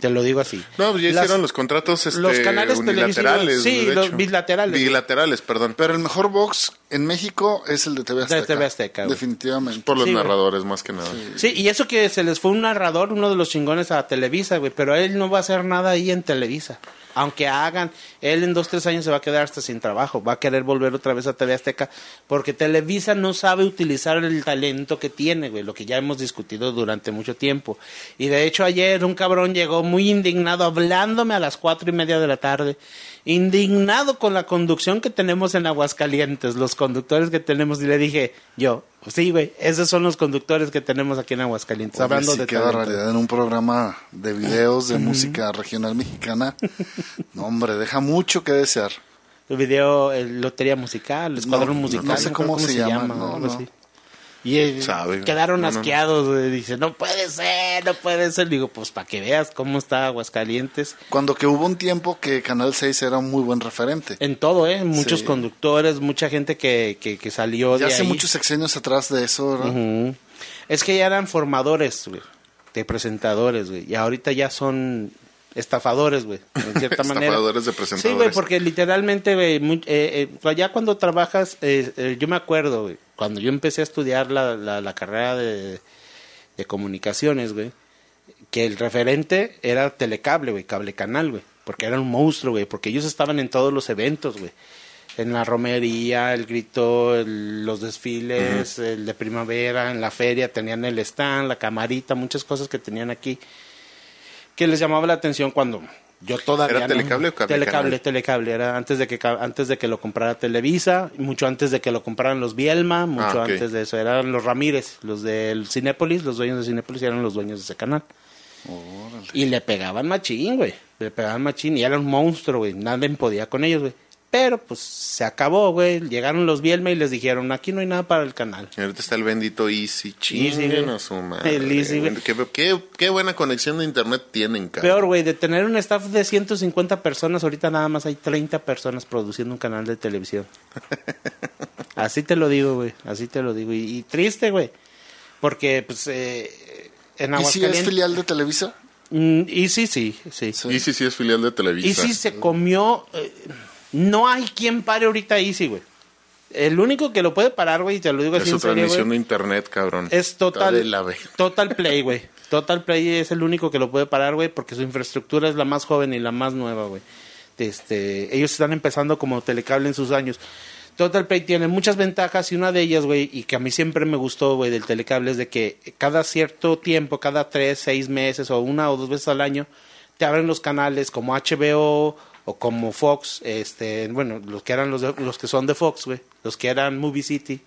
Te lo digo así. No, pues ya Las- hicieron los contratos este, los canales unilaterales. sí, de los hecho. bilaterales. Bilaterales, perdón. Pero el mejor box en México es el de TV Azteca. TV Azteca. Definitivamente. Por los Sí, güey. narradores, más que nada. Sí, y eso que se les fue un narrador, uno de los chingones a Televisa, güey, pero él no va a hacer nada ahí en Televisa. Aunque hagan, él en dos, tres años se va a quedar hasta sin trabajo, va a querer volver otra vez a TV Azteca, porque Televisa no sabe utilizar el talento que tiene, güey, lo que ya hemos discutido durante mucho tiempo. Y de hecho ayer un cabrón llegó muy indignado hablándome a las cuatro y media de la tarde, indignado con la conducción que tenemos en Aguascalientes, los conductores que tenemos, y le dije, yo, sí, güey, esos son los conductores que tenemos aquí en Aguascalientes, Oye, hablando sí, de qué talento. barbaridad en un programa de videos de música regional mexicana. [LAUGHS] No, hombre, deja mucho que desear. El video, el Lotería Musical, el Escuadrón No, Musical. no sé me cómo se llama, no, algo no. así. Y eh, Sabe, quedaron No, no, no. asqueados. Dice, no puede ser, no puede ser. Digo, pues para que veas cómo está Aguascalientes. Cuando que hubo un tiempo que Canal 6 era un muy buen referente. En todo, ¿eh? Muchos Sí. conductores, mucha gente que, que, que salió Ya de hace ahí. muchos sexenios atrás de eso, ¿verdad? Es que ya eran formadores, güey, de presentadores, güey. Y ahorita ya son estafadores, güey, en cierta [LAUGHS] manera. Estafadores de Sí, presentadores. güey, porque literalmente, güey, eh, eh, ya cuando trabajas, eh, eh, yo me acuerdo, güey, cuando yo empecé a estudiar la, la, la carrera de, de comunicaciones, güey, que el referente era Telecable, güey, Cable Canal, güey, porque era un monstruo, güey, porque ellos estaban en todos los eventos, güey. En la romería, el grito, el- los desfiles, el de primavera, en la feria, tenían el stand, la camarita, muchas cosas que tenían aquí que les llamaba la atención cuando yo todavía ¿Era no- Telecable o Cable telecable Canal? telecable era antes de que antes de que lo comprara Televisa mucho antes de que lo compraran los Bielma mucho Ah, ok. antes de eso eran los Ramírez los del Cinépolis los dueños de Cinépolis eran los dueños de ese canal y le pegaban machín güey le pegaban machín y era un monstruo güey nadie podía con ellos güey pero pues se acabó güey llegaron los Bielma y les dijeron aquí no hay nada para el canal Y ahorita está el bendito Easy. Chinguen a su madre. El Easy, qué, qué, qué buena conexión de internet tienen, cara. Peor, güey, de tener un staff de 150 personas, ahorita nada más hay 30 personas produciendo un canal de televisión. [LAUGHS] Así te lo digo, güey, así te lo digo. Y, y triste, güey, porque pues eh, en ¿Y si es Aguascalientes... filial de Televisa? Mm, y sí, sí, sí. Sí. Easy sí es filial de Televisa. Y sí se comió... eh, no hay quien pare ahorita Easy, güey. El único que lo puede parar, güey, y te lo digo Es así su en serio, transmisión de internet, cabrón. es total, la total Play, güey. Total Play es el único que lo puede parar, güey, porque su infraestructura es la más joven y la más nueva, güey. Este, ellos están empezando como telecable en sus años. Total Play tiene muchas ventajas y una de ellas, güey, y que a mí siempre me gustó, güey, del telecable es de que cada cierto tiempo, cada tres, seis meses o una o dos veces al año, te abren los canales como HBO o como Fox, este, bueno, los que eran los, de- los que son de Fox, güey, los que eran Movie City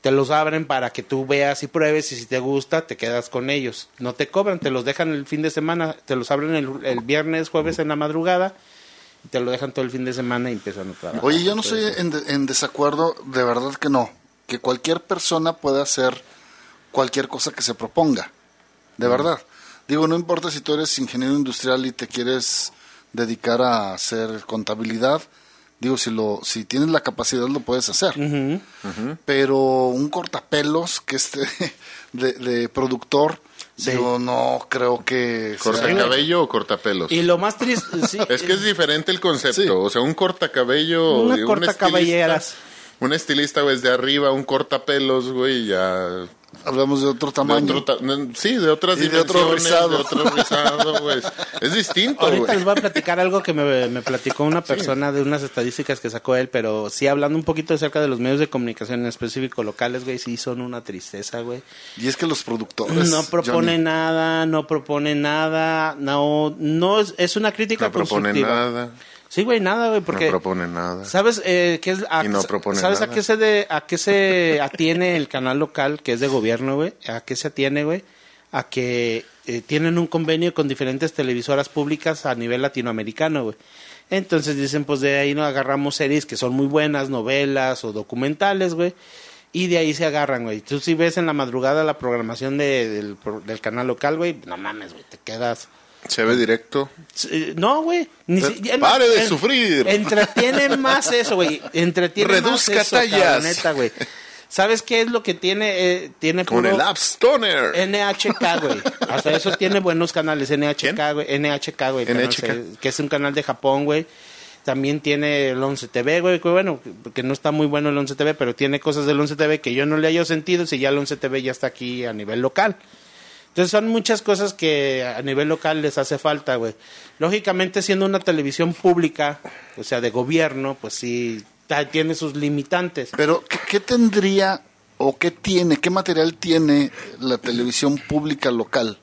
te los abren para que tú veas y pruebes y si te gusta te quedas con ellos. No te cobran, te los dejan el fin de semana, te los abren el, el viernes, jueves en la madrugada y te lo dejan todo el fin de semana y empiezan a trabajar. Oye, yo no estoy en, de- en desacuerdo, de verdad que no. Que cualquier persona puede hacer cualquier cosa que se proponga. De verdad. Digo, no importa si tú eres ingeniero industrial y te quieres dedicar a hacer contabilidad. Digo, si lo si tienes la capacidad lo puedes hacer. Pero un cortapelos que esté [LAUGHS] de, de productor, Sí. digo, no creo que... sea- ¿Corta cabello o cortapelos? Y lo más triste, [LAUGHS] sí, Es que es diferente el concepto. Sí. O sea, un cortacabello. Una de un cortacaballeras. estilista- Un estilista, güey, es de arriba, un cortapelos, güey, ya. Hablamos de otro De tamaño. otro ta- no, sí, de otras Y de otro rizado. de otro rizado, güey. [LAUGHS] Es distinto, Ahorita les voy a platicar algo que me, me platicó una persona de unas estadísticas que sacó él, pero sí hablando un poquito acerca de los medios de comunicación en específico locales, güey, sí son una tristeza, güey. Y es que los productores... No propone Johnny, nada, no propone nada, no, no es, es una crítica No propone constructiva. nada. Sí, güey, nada, güey, porque No propone nada. sabes eh, qué es a, Y no propone sabes a nada. qué se de, a qué se [LAUGHS] atiene el canal local que es de gobierno, güey, a qué se atiene, güey, a que eh, tienen un convenio con diferentes televisoras públicas a nivel latinoamericano, güey. Entonces dicen, pues de ahí nos agarramos series que son muy buenas, novelas o documentales, güey. Y de ahí se agarran, güey. Tú si ves en la madrugada la programación de- del, del canal local, güey, no mames, güey, te quedas... Se ve directo. No, güey. Pare de en- sufrir. Entretiene [LAUGHS] más eso, güey. Entretiene Reduzca más eso, tallas. neta, güey. ¿Sabes qué es lo que tiene? Eh, tiene Con puro el App Stoner. NHK, güey. Hasta eso tiene buenos canales. NHK, güey. NHK, güey. Que es un canal de Japón, güey. También tiene el 11 TV, güey. Que bueno, que no está muy bueno el 11 TV, pero tiene cosas del 11 TV que yo no le haya sentido si ya el 11 TV ya está aquí a nivel local. Entonces son muchas cosas que a nivel local les hace falta, güey. Lógicamente siendo una televisión pública, o sea, de gobierno, pues sí, tiene sus limitantes. Pero, ¿qué, qué tendría o qué tiene, qué material tiene la televisión pública local?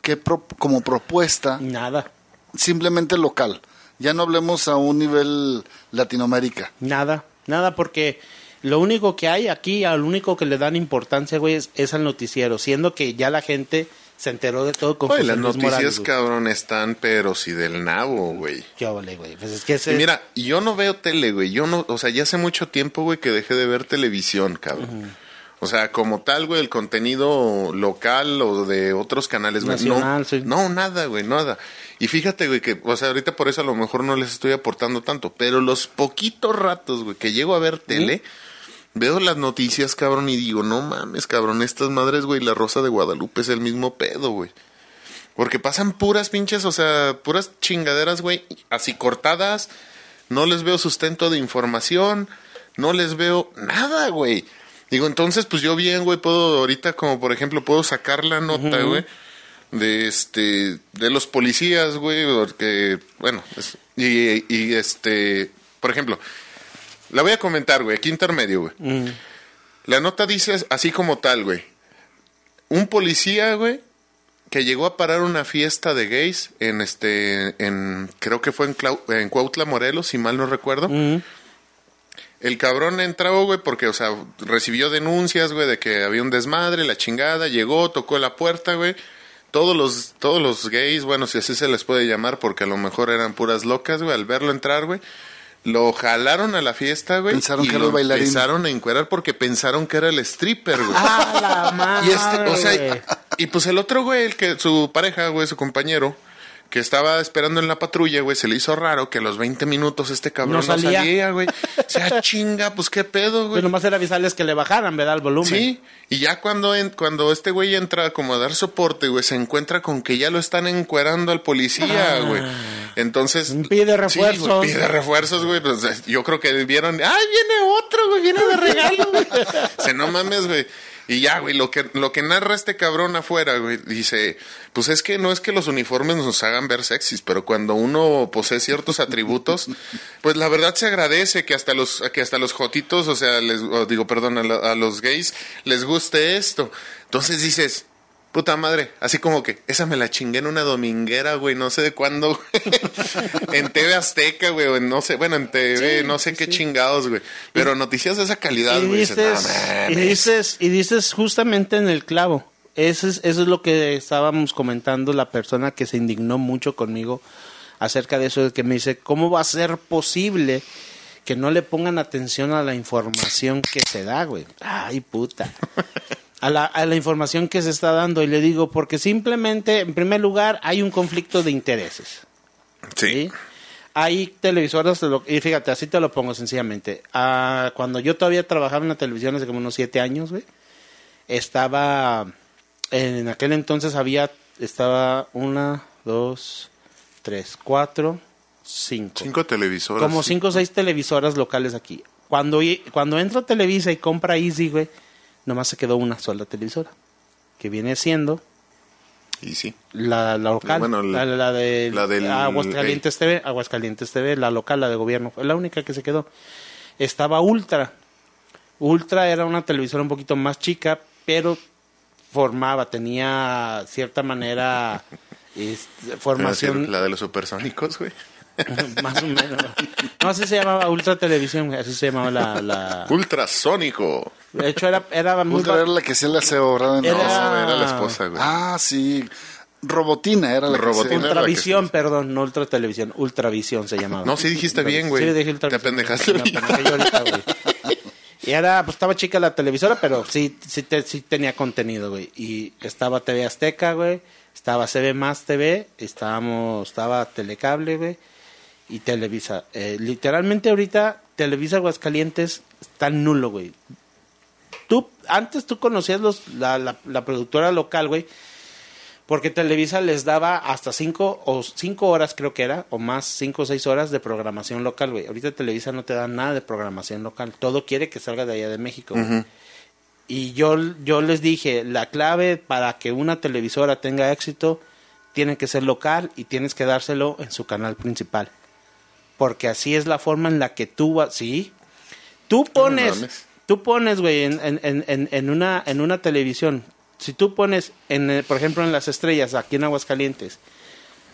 ¿Qué pro- como propuesta, Nada, simplemente local? Ya no hablemos a un nivel Latinoamérica. nada, nada, porque lo único que hay aquí, al único que le dan importancia, güey, es, es al noticiero, siendo que ya la gente se enteró de todo con Oye, las noticias, Morales, cabrón, están, pero si del nabo, güey. Ole, güey. Pues es que ese- Y mira, yo no veo tele, güey. Yo no, o sea, ya hace mucho tiempo, güey, que dejé de ver televisión, cabrón. O sea, como tal, güey, el contenido local o de otros canales, güey. No, Nacional, sí. no, nada, güey, nada. Y fíjate, güey, que, o sea, ahorita por eso a lo mejor no les estoy aportando tanto, pero los poquitos ratos, güey, que llego a ver tele, veo las noticias, cabrón, y digo, no mames, cabrón, estas madres, güey, la Rosa de Guadalupe es el mismo pedo, güey. Porque pasan puras pinches, o sea, puras chingaderas, güey, así cortadas. No les veo sustento de información. No les veo nada, güey. Digo, entonces, pues yo bien, güey, puedo ahorita, como por ejemplo, puedo sacar la nota, güey, de este, de los policías, güey, porque, bueno, es- y, y este, por ejemplo, la voy a comentar, güey, aquí intermedio, güey. Mm, La nota dice así como tal, güey. Un policía, güey, que llegó a parar una fiesta de gays en este, en, creo que fue en, Clau- en Cuautla, Morelos, si mal no recuerdo. mm, El cabrón entró, güey, porque, o sea, recibió denuncias, güey, de que había un desmadre, la chingada, llegó, tocó la puerta, güey. Todos los, todos los gays, bueno, si así se les puede llamar, porque a lo mejor eran puras locas, güey, al verlo entrar, güey, lo jalaron a la fiesta, güey. Pensaron y que era lo el bailarín. empezaron a encuerar porque pensaron que era el stripper, güey. ¡Ah, la madre! Y este, o sea, y pues el otro güey, el que su pareja, güey, su compañero, que estaba esperando en la patrulla, güey, se le hizo raro que a los 20 minutos este cabrón No no salía. güey. O sea, [LAUGHS] chinga, pues qué pedo, Pues güey. nomás era avisarles que le bajaran, ¿verdad? El volumen. Sí, y ya cuando, en- cuando este güey entra como a dar soporte, güey, se encuentra con que ya lo están encuerando al policía, güey. Entonces... Pide sí, refuerzos. güey, pide refuerzos, güey. Pues, yo creo que vieron, ¡ay, viene otro, güey! Viene de regalo, güey. [LAUGHS] O sea, no mames, güey. Y ya, güey, lo que, lo que narra este cabrón afuera, güey, dice, pues es que no es que los uniformes nos hagan ver sexys, pero cuando uno posee ciertos atributos, pues la verdad se agradece que hasta los, que hasta los jotitos, o sea, les, digo, perdón, a, la- a los gays les guste esto. Entonces dices, puta madre, así como que, esa me la chingué en una dominguera, güey, no sé de cuándo, güey. [LAUGHS] en TV Azteca, güey, o en no sé, bueno, en TV, Sí, no sé sí, qué chingados, güey. Pero noticias de esa calidad, y güey, dices, "No dices, y mames". dices, y dices justamente en el clavo. Eso es, eso es lo que estábamos comentando la persona que se indignó mucho conmigo acerca de eso, que me dice, ¿cómo va a ser posible que no le pongan atención a la información que se da, güey? Ay, puta. [LAUGHS] A la, a la información que se está dando. Y le digo, porque simplemente, en primer lugar, hay un conflicto de intereses. Sí. ¿sí? Hay televisoras, y fíjate, así te lo pongo sencillamente. Ah, cuando yo todavía trabajaba en la televisión hace como unos siete años, güey, estaba, en aquel entonces había, estaba una, dos, tres, cuatro, cinco. Cinco televisoras. Como cinco o seis televisoras locales aquí. Cuando, cuando entra Televisa y compra Easy, güey, nomás se quedó una sola televisora. Que viene siendo Y sí. la, la local, Bueno, la, la- la de la del- Aguascalientes TV, Aguascalientes TV, la local, la de gobierno, fue la única que se quedó. Estaba Ultra. Ultra era una televisora un poquito más chica, pero formaba, tenía cierta manera [LAUGHS] este, formación La de los supersónicos, güey. [LAUGHS] más o menos. No, así se llamaba Ultra Televisión, así se llamaba la... la... Ultrasónico. De hecho, era, era muy... Ultra era la que hacía el aseo, ¿verdad? En Era- la- No, era la esposa, güey. Ah, sí. Robotina era la que Robotina. hacía. era la que Ultravisión, se- perdón, no Ultra Televisión, Ultravisión se llamaba. No, sí dijiste bien, güey. Sí, dije Te Ultravisión. apendejé yo ahorita, güey. [LAUGHS] Y era, pues estaba chica la televisora, pero sí, sí, te- sí tenía contenido, güey. Y estaba TV Azteca, güey. Estaba CB Más TV. Estábamos, estaba Telecable, güey. Y Televisa. Eh, literalmente ahorita, Televisa Aguascalientes está nulo, güey. tú, antes tú conocías los, la, la, la productora local, güey, porque Televisa les daba hasta cinco o cinco horas creo que era, o más, cinco o seis horas de programación local, güey. Ahorita Televisa no te da nada de programación local, todo quiere que salga de allá de México, güey. Y yo, yo les dije, la clave para que una televisora tenga éxito tiene que ser local y tienes que dárselo en su canal principal. Porque así es la forma en la que tú vas, sí. Tú pones, mames. tú pones, güey, en, en, en, en una, en una televisión, si tú pones, en, eh, por ejemplo, en las estrellas, aquí en Aguascalientes,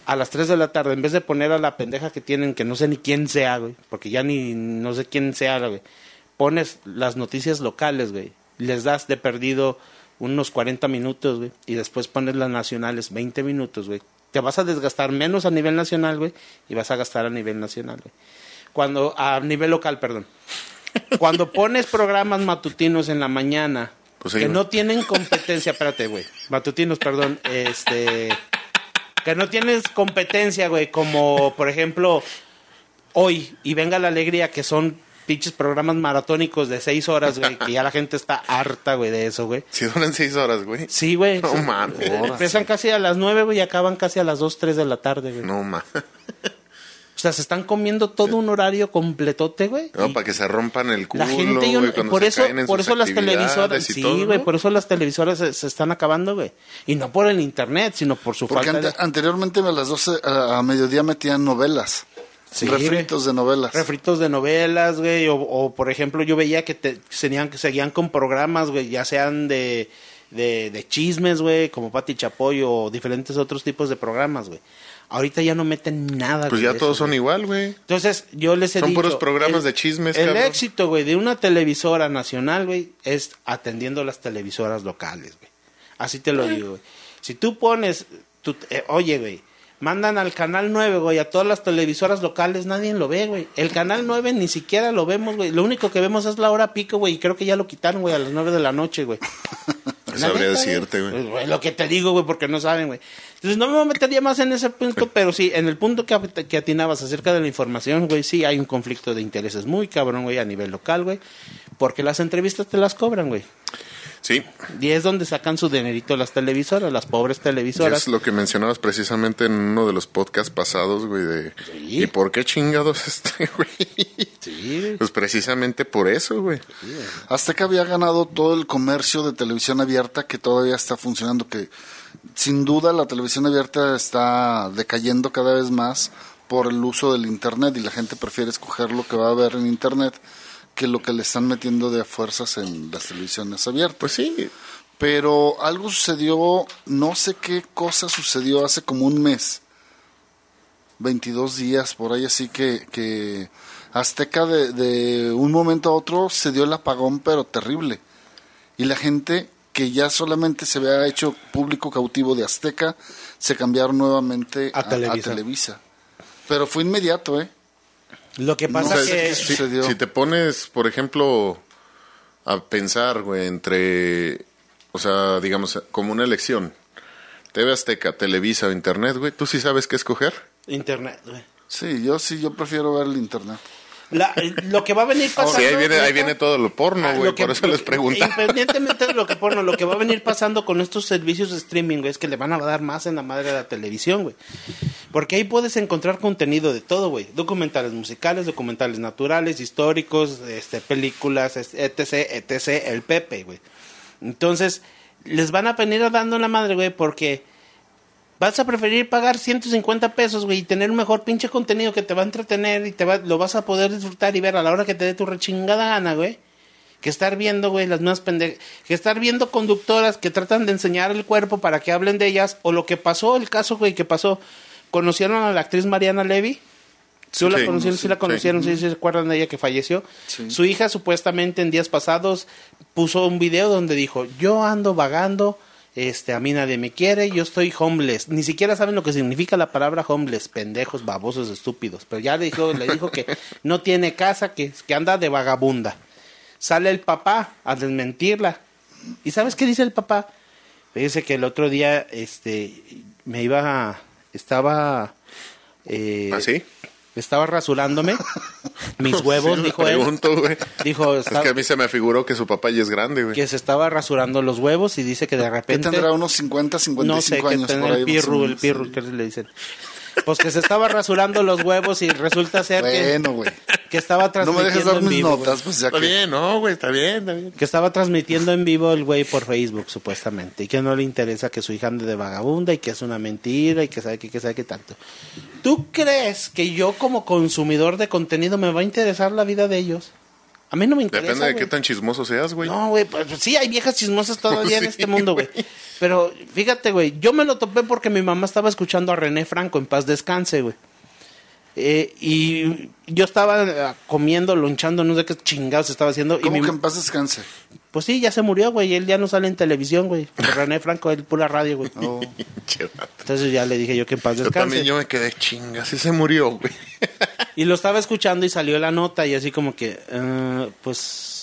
a las 3 de la tarde, en vez de poner a la pendeja que tienen, que no sé ni quién sea, güey, porque ya ni no sé quién sea, güey, pones las noticias locales, güey, les das de perdido unos 40 minutos, güey, y después pones las nacionales 20 minutos, güey. Te vas a desgastar menos a nivel nacional, güey, y vas a gastar a nivel nacional, güey. Cuando, a nivel local, perdón. Cuando pones programas matutinos en la mañana Pues sí, que güey. no tienen competencia, espérate, güey. Matutinos, perdón, este que no tienes competencia, güey, como por ejemplo hoy y venga la alegría que son pinches programas maratónicos de seis horas, güey, que ya la gente está harta, güey, de eso, güey. Si duran seis horas, güey. Sí, güey. No Sí. mames. Empiezan casi a las nueve, güey, y acaban casi a las dos, tres de la tarde, güey. No, ma. O sea, se están comiendo todo un horario completote, güey. No, para que se rompan el culo, la gente, yo- güey, cuando por se eso, caen en por sus eso las televisoras, sí, güey, ¿no? por eso las televisoras se, se están acabando, güey. Y no por el internet, sino por su Porque falta ante- de... anteriormente a las 12 a, a mediodía metían novelas. Sí, refritos de novelas. refritos de novelas, güey, o, o, por ejemplo yo veía que te, seguían, que seguían con programas, güey, ya sean de, de, de chismes, güey, como Pati Chapoy o diferentes otros tipos de programas, güey. Ahorita ya no meten nada. Pues ya todos son güey. igual, güey. Entonces, yo les he Son dicho... puros programas el- de chismes, El cabrón. éxito, güey, de una televisora nacional, güey, es atendiendo las televisoras locales, güey. Así te lo digo, güey. Si tú pones... tu- eh, oye, güey, mandan al Canal 9, güey, a todas las televisoras locales, nadie lo ve, güey. El Canal 9 ni siquiera lo vemos, güey. Lo único que vemos es la hora pico, güey, y creo que ya lo quitaron, güey, a las 9 de la noche, güey. [LAUGHS] Sabría decirte, güey. Pues, güey, lo que te digo, güey, porque no saben, güey. Entonces, no me voy a meter ya más en ese punto, [LAUGHS] pero sí, en el punto que, que atinabas acerca de la información, güey, sí hay un conflicto de intereses muy cabrón, güey, a nivel local, güey. Porque las entrevistas te las cobran, güey. Sí, Y es donde sacan su dinerito las televisoras, las pobres y televisoras. es lo que mencionabas precisamente en uno de los podcasts pasados, güey, de... Sí. ¿Y por qué chingados [LAUGHS] este, güey? Sí, güey. Pues precisamente por eso, güey. Azteca había ganado todo el comercio de televisión abierta que todavía está funcionando, que sin duda la televisión abierta está decayendo cada vez más por el uso del Internet y la gente prefiere escoger lo que va a ver en Internet que lo que le están metiendo de fuerzas en las televisiones abiertas. Pues sí, Pero algo sucedió, no sé qué cosa sucedió hace como un mes, 22 días por ahí, así que, que Azteca de, de un momento a otro se dio el apagón, pero terrible. Y la gente que ya solamente se había hecho público cautivo de Azteca, se cambiaron nuevamente A a, a Televisa. Televisa. Pero fue inmediato, ¿eh? Lo que No pasa sé que... si, sucedió. si te pones, por ejemplo, a pensar, güey, entre, o sea, digamos, como una elección, TV Azteca, Televisa o Internet, güey, ¿tú sí sabes qué escoger? Internet, güey. Sí, yo sí, yo prefiero ver el Internet. La- lo que va a venir pasando... Sí, ahí viene, ahí viene todo lo porno, Ah, güey, por eso les pregunto. Independientemente de lo que porno, lo que va a venir [LAUGHS] pasando con estos servicios de streaming, güey, es que le van a dar más en la madre de la televisión, güey. Porque ahí puedes encontrar contenido de todo, güey. Documentales musicales, documentales naturales, históricos, este, películas, etc, etc, el Pepe, güey. Entonces, les van a venir dando la madre, güey, porque vas a preferir pagar 150 pesos, güey, y tener un mejor pinche contenido que te va a entretener y te va, lo vas a poder disfrutar y ver a la hora que te dé tu rechingada gana, güey. Que estar viendo, güey, las nuevas pendejas. Que estar viendo conductoras que tratan de enseñar el cuerpo para que hablen de ellas. O lo que pasó, el caso, güey, que pasó. ¿Conocieron a la actriz Mariana Levy? ¿Sí, la Sí, conocieron? sí, ¿Sí la conocieron? sí. ¿Sí, se acuerdan de ella que falleció? Su hija supuestamente en días pasados puso un video donde dijo, yo ando vagando, este, a mí nadie me quiere, yo estoy homeless. Ni siquiera saben lo que significa la palabra homeless, pendejos, babosos, estúpidos. Pero ya le dijo, le dijo que no tiene casa, que, que anda de vagabunda. Sale el papá a desmentirla. ¿Y sabes qué dice el papá? Dice que el otro día, este, me iba, estaba... eh, ¿Ah, estaba rasurándome mis [LAUGHS] huevos, Sí, dijo él. pregunto, güey. Dijo, Es que a mí se me figuró que su papá ya es grande, güey. que se estaba rasurando los huevos y dice que de Que repente... tendrá unos 50, no 55 sé, que años tiene por ahí. el más o pirru, el pirru, que le dicen. Pues que se estaba rasurando los huevos y resulta ser que, Bueno, güey. que estaba No me transmitiendo dejes dar en mis vivo. notas, pues ya Está que... bien, no, güey, está bien, está bien. Que estaba transmitiendo en vivo el güey por Facebook, supuestamente. Y que no le interesa que su hija ande de vagabunda y que es una mentira y que sabe que, que sabe que tanto. ¿Tú crees que yo como consumidor de contenido me va a interesar la vida de ellos? A mí no me interesa. Depende de qué tan chismoso seas, güey. No, güey, pues sí, hay viejas chismosas todavía en [LAUGHS] Sí, este mundo, güey. Pero fíjate, güey, yo me lo topé porque mi mamá estaba escuchando a René Franco en paz descanse, güey. Eh, y yo estaba eh, comiendo, lonchando, no sé qué chingados estaba haciendo. Y ¿Cómo mi, que en paz descanse? Pues sí, ya se murió, güey. Él ya no sale en televisión, güey. [LAUGHS] René Franco, él pura radio, güey. Oh. Entonces ya le dije yo que en paz Yo descanse. también yo me quedé chinga, sí se murió, güey. Y lo estaba escuchando y salió la nota y así como que, eh, pues...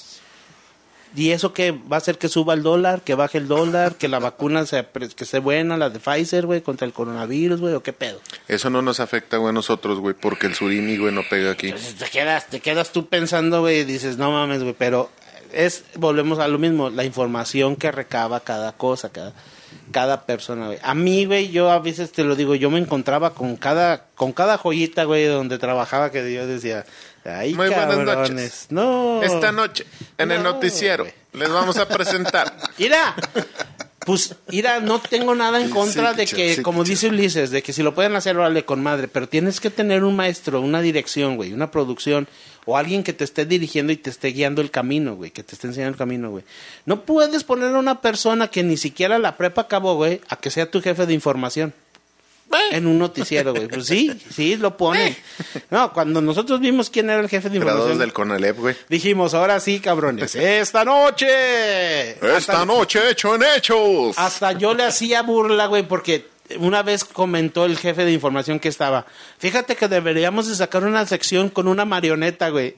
¿Y eso qué? ¿Va a hacer que suba el dólar? ¿Que baje el dólar? ¿Que la vacuna sea, que esté buena, la de Pfizer, güey, contra el coronavirus, güey? ¿O qué pedo? Eso no nos afecta, güey, a nosotros, güey, porque el surimi, güey, no pega aquí. Entonces te quedas, te quedas tú pensando, güey, y dices, no mames, güey, pero es, volvemos a lo mismo, la información que recaba cada cosa, cada, cada persona, güey. A mí, güey, yo a veces te lo digo, yo me encontraba con cada, con cada joyita, güey, donde trabajaba que yo decía, ay, Muy buenas noches. no. Esta noche, en el No, noticiero, güey. les vamos a presentar. [LAUGHS] Mira, pues, mira, no tengo nada en contra sí, de que, sí, como dice Ulises, de que si lo pueden hacer, vale con madre, pero tienes que tener un maestro, una dirección, güey, una producción, o alguien que te esté dirigiendo y te esté guiando el camino, güey, que te esté enseñando el camino, güey. No puedes poner a una persona que ni siquiera la prepa acabó, güey, a que sea tu jefe de información. En un noticiero, güey. Pues sí, sí, lo ponen. No, cuando nosotros vimos quién era el jefe de información, del Conalep, güey. dijimos, ahora sí, cabrones, esta noche. Esta Hasta- noche hecho en hechos. hasta yo le hacía burla, güey, porque una vez comentó el jefe de información que estaba. Fíjate que deberíamos de sacar una sección con una marioneta, güey.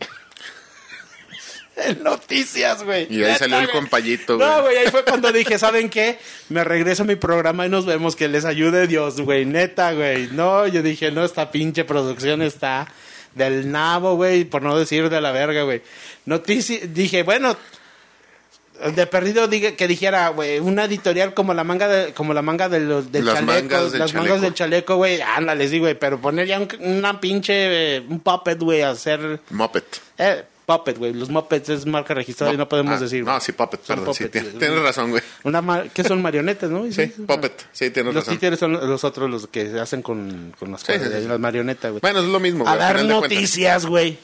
En noticias, güey. Y ahí salió el güey. compayito, No, güey. güey, ahí fue cuando dije, ¿saben qué? Me regreso a mi programa y nos vemos, que les ayude Dios, güey. Neta, güey. No, yo dije, no, esta pinche producción está del nabo, güey, por no decir de la verga, güey. Noticia, dije, bueno, de perdido dije, que dijera, güey, una editorial como la manga de, como la manga de los, del Las chaleco, mangas del las chaleco. mangas del chaleco, güey, ándale, sí, güey, pero poner ya un- una pinche, eh, un puppet, güey, a hacer, Muppet. eh, puppet, güey, los muppets es marca registrada y no podemos Ah, decir. No, sí, Puppet, Son perdón. Sí, tienes, razón, güey. Una ¿Qué son marionetas, no? Sí, Puppet. Sí, tienes Los razón. títeres son los otros, los que se hacen con, con las, Sí, sí. las marionetas, güey. Bueno, es lo mismo, a güey. al dar noticias, güey.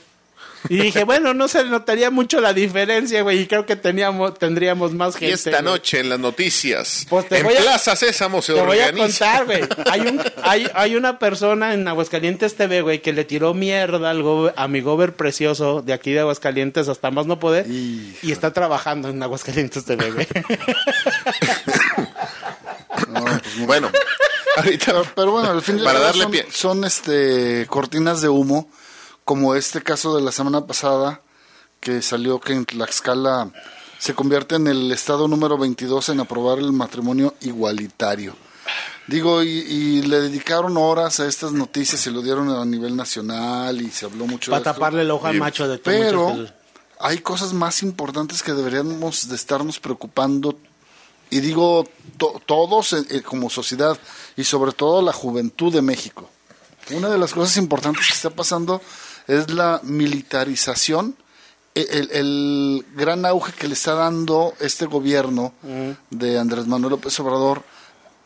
Y dije, bueno, no se notaría mucho la diferencia, güey, y creo que teníamos, tendríamos más Y gente. esta güey. noche en las noticias, Pues te en voy a- Plaza Sésamo se Te voy a contar, güey. [LAUGHS] Hay, un, hay, hay una persona en Aguascalientes TV, güey, que le tiró mierda al gober- a mi gober precioso de aquí de Aguascalientes hasta más no poder. Hijo. Y está trabajando en Aguascalientes TV, güey. [LAUGHS] No, pues, muy- Bueno, ahorita pero, pero bueno, al fin y al Para cabo darle son, pie. son, este cortinas de humo, como este caso de la semana pasada, que salió que en Tlaxcala se convierte en el estado número 22 en aprobar el matrimonio igualitario. Digo, y, y le dedicaron horas a estas noticias y lo dieron a nivel nacional y se habló mucho Para de esto. taparle el ojo al macho de todo. Pero hay cosas más importantes que deberíamos de estarnos preocupando y digo to- todos eh, eh, como sociedad y sobre todo la juventud de México. Una de las cosas importantes que está pasando es la militarización, e- el, el gran auge que le está dando este gobierno de Andrés Manuel López Obrador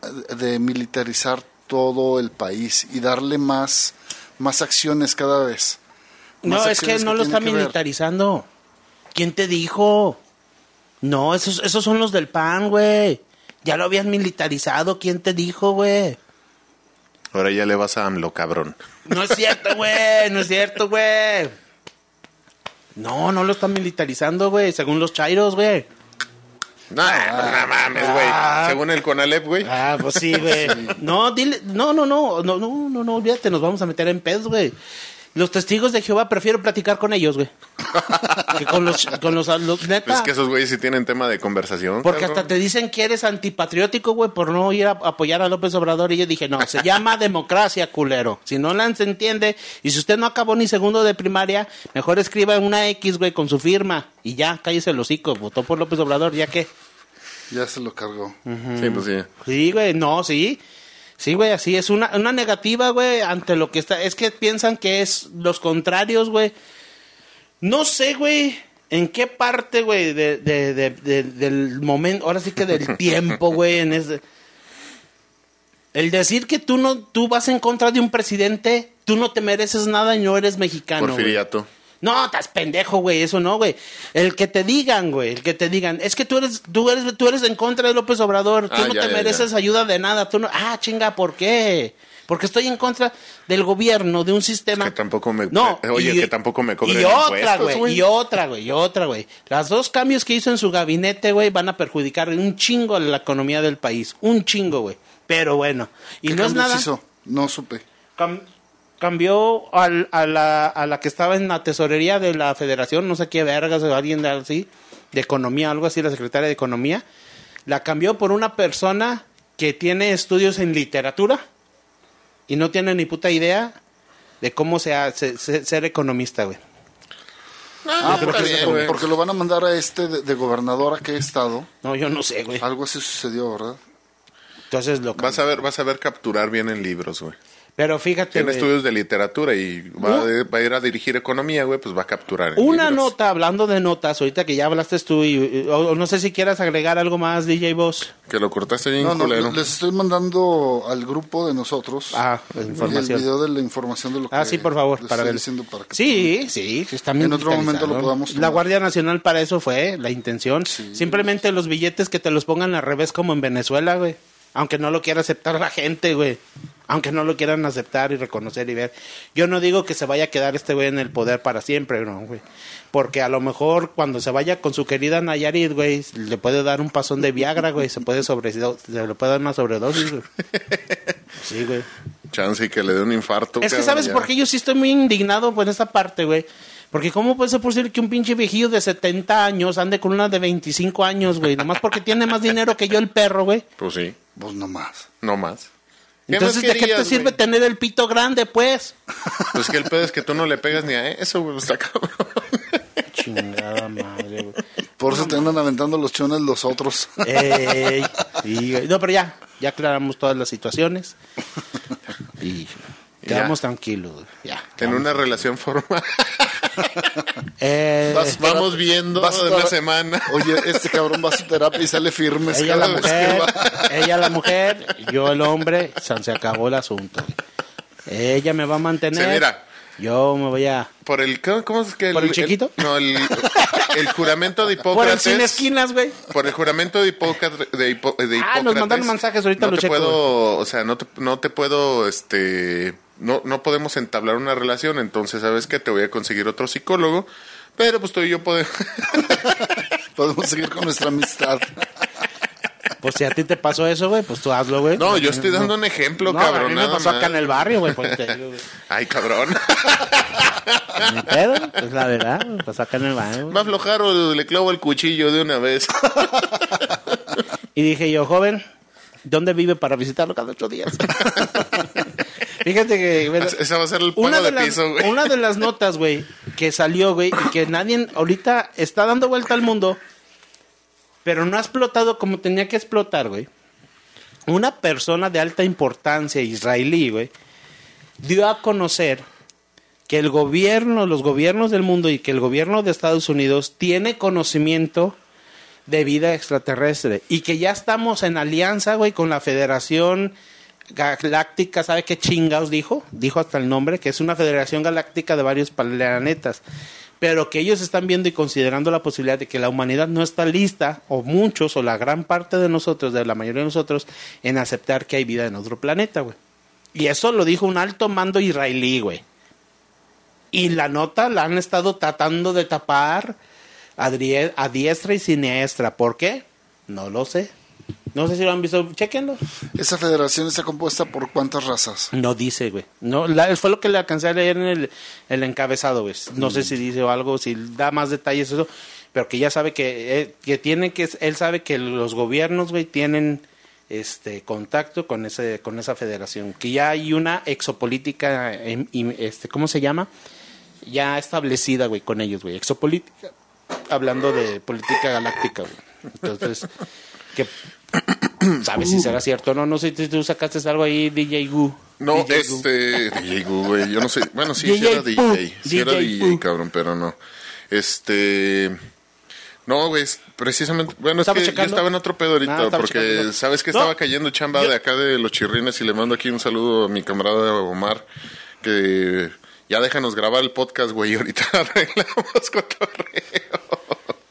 eh, de militarizar todo el país y darle más, más acciones cada vez. No, es que no lo está militarizando. ¿Quién te dijo? No, esos, esos son los del PAN, güey. Ya lo habían militarizado. ¿Quién te dijo, güey? ahora ya le vas a AMLO, cabrón. No es cierto, güey. No es cierto, güey. No, no lo están militarizando, güey. Según los chairos, güey. No, no mames, güey. Ah. Según el Conalep, güey. Ah, pues sí, güey. [LAUGHS] No, dile, no, no, no, no, no, no, no, olvídate, nos vamos a meter en pedos, güey. Los testigos de Jehová prefiero platicar con ellos, güey. que con los, con los, los- neta. Es que esos güeyes sí tienen tema de conversación. Porque cabrón. hasta te dicen que eres antipatriótico, güey, por no ir a apoyar a López Obrador. Y yo dije, no, se llama democracia, culero. Si no la se entiende, y si usted no acabó ni segundo de primaria, mejor escriba una X, güey, con su firma. Y ya, cállese el hocico. Votó por López Obrador, ya que. Ya se lo cargó. Sí, pues sí. Sí, güey, no, sí. Sí, güey, así es una, una negativa, güey, ante lo que está. Es que piensan que es los contrarios, güey. No sé, güey, en qué parte, güey, de, de, de- de- del momento, ahora sí que del [LAUGHS] tiempo, güey, en ese. El decir que tú no, tú vas en contra de un presidente, tú no te mereces nada y no eres mexicano. güey. No, estás pendejo, güey, eso no, güey. El que te digan, güey, el que te digan, es que tú eres, tú eres, tú eres en contra de López Obrador, tú Ah, no ya, te ya, mereces ya. ayuda de nada, tú no, ah, chinga, ¿por qué? Porque estoy en contra del gobierno, de un sistema. Que tampoco me- No, oye, que tampoco me cobren Y otra, impuestos, güey, y otra, güey, y otra, güey. Las dos cambios que hizo en su gabinete, güey, van a perjudicar un chingo a la economía del país, un chingo, güey. Pero bueno, y ¿Qué no es nada. hizo? No supe. Cam- cambió al- a, la, a la que estaba en la tesorería de la federación, no sé qué vergas o alguien de así, de economía, algo así, la secretaria de economía, la cambió por una persona que tiene estudios en literatura y no tiene ni puta idea de cómo se hace- se- ser economista, güey. Ah, porque, bien, por- güey. porque lo van a mandar a este de, de gobernador a qué estado. No, yo no sé, güey. Algo así sucedió, ¿verdad? Entonces lo Vas a ver, vas a ver capturar bien en libros, güey. Pero fíjate, Tiene estudios de literatura y va, a- va a ir a dirigir economía, güey, pues va a capturar. una libros. nota, hablando de notas, ahorita que ya hablaste tú, y, o- o no sé si quieras agregar algo más, DJ Boss. Que lo cortaste bien No, no, culero. les estoy mandando al grupo de nosotros Ah, la información. el video de la información de lo que Ah, sí, por favor. Para estoy ver. diciendo para que Sí, sí, sí, está bien En otro momento lo podamos La. Guardia Nacional para eso fue la intención. Simplemente los billetes que te los pongan al revés como en Venezuela, güey. Aunque no lo quiera aceptar la gente, güey. Aunque no lo quieran aceptar y reconocer y ver. Yo no digo que se vaya a quedar este güey en el poder para siempre, no, güey. Porque a lo mejor cuando se vaya con su querida Nayarit, güey, le puede dar un pasón de Viagra, güey. Se puede sobre, se le puede dar una sobredosis, güey. [LAUGHS] Sí, güey. Chance y que le dé un infarto. Es que sabes ya. por qué yo sí estoy muy indignado por esa parte, güey. Porque cómo puede ser posible que un pinche viejillo de 70 años ande con una de 25 años, güey. Nomás porque tiene más dinero que yo el perro, güey. Pues sí, Pues no más. no más. ¿Qué Entonces, ¿de qué te sirve tener el pito grande, pues? Pues que el pedo es que tú no le pegas ni a eso, güey. Está cabrón. Chingada madre, güey. Por eso te andan aventando los chones los otros. Ey, güey. no, pero ya, ya aclaramos todas las situaciones. Y [LAUGHS] quedamos tranquilos, güey. Ya. En una relación formal. [LAUGHS] Eh, Vas- Vamos viendo Vas a de una estar- semana. [LAUGHS] Oye, este cabrón va a su terapia y sale firme. ella cada la vez que mujer, va. ella la mujer, yo el hombre, se se acabó el asunto. Ella me va a mantener. Sí, mira. Yo me voy a Por el, ¿cómo, cómo es que ¿Por el chiquito? no, el, el juramento de [LAUGHS] por el Hipócrates. sin esquinas, güey. Por el juramento de, Hipócrates, de, Hipo- de Ah, nos Hipócrates, mandaron mensajes, ahorita no lo te checo, puedo, o sea, no te, no te puedo, este, no, no podemos entablar una relación, entonces, ¿sabes qué? Te voy a conseguir otro psicólogo, pero pues tú y yo podemos... [LAUGHS] Podemos seguir con nuestra amistad. Pues si a ti te pasó eso, güey, pues tú hazlo, güey. No, yo estoy dando un ejemplo, No, cabrón. a mí me nada pasó acá en el barrio, güey. pues. Ay, cabrón. Ni pedo, pues la verdad, me pasó acá en el barrio. güey. Va a aflojar o le clavo el cuchillo de una vez. Y dije yo, joven, ¿dónde vive para visitarlo cada ocho días? [LAUGHS] Fíjate que... va a ser el pago una de, piso, güey. una de las notas, güey, que salió, güey, y que nadie ahorita está dando vuelta al mundo, pero no ha explotado como tenía que explotar, güey. Una persona de alta importancia israelí, güey, dio a conocer que el gobierno, los gobiernos del mundo y que el gobierno de Estados Unidos tiene conocimiento de vida extraterrestre y que ya estamos en alianza, güey, con la Federación Galáctica, ¿sabe qué chingados dijo? Dijo hasta el nombre, que es una federación galáctica de varios planetas, pero que ellos están viendo y considerando la posibilidad de que la humanidad no está lista, o muchos, o la gran parte de nosotros, de la mayoría de nosotros, en aceptar que hay vida en otro planeta, güey. Y eso lo dijo un alto mando israelí, güey. Y la nota la han estado tratando de tapar a, a diestra y siniestra. ¿Por qué? No lo sé. No sé si lo han visto, chequenlo. ¿Esa federación está compuesta por cuántas razas? No dice, güey. No, la- fue lo que le alcancé a leer en el, el encabezado, güey. No sé si dice o algo, si da más detalles eso, pero que ya sabe que, eh, que tiene que, él sabe que los gobiernos, güey, tienen este contacto con ese, con esa federación, que ya hay una exopolítica, em, este, ¿cómo se llama? Ya establecida, güey, con ellos, güey. Exopolítica, hablando de política galáctica, güey. Entonces, [LAUGHS] que [CLEARS THROAT] ¿Sabes si será cierto o no? No sé si tú sacaste algo ahí, DJ Gu. No, DJ Gu. este. DJ Gu, güey. Yo no sé. Bueno, sí, sí DJ era Pu, DJ. Sí era DJ DJ, cabrón, pero no. Este. No, güey, precisamente. Bueno, es ¿Estaba que yo estaba en otro pedo ahorita, Ah, porque checando. sabes que No. estaba cayendo chamba Yo- de acá de los chirrines y le mando aquí un saludo a mi camarada Omar, que ya déjanos grabar el podcast, güey, y ahorita [LAUGHS] arreglamos cotorreo.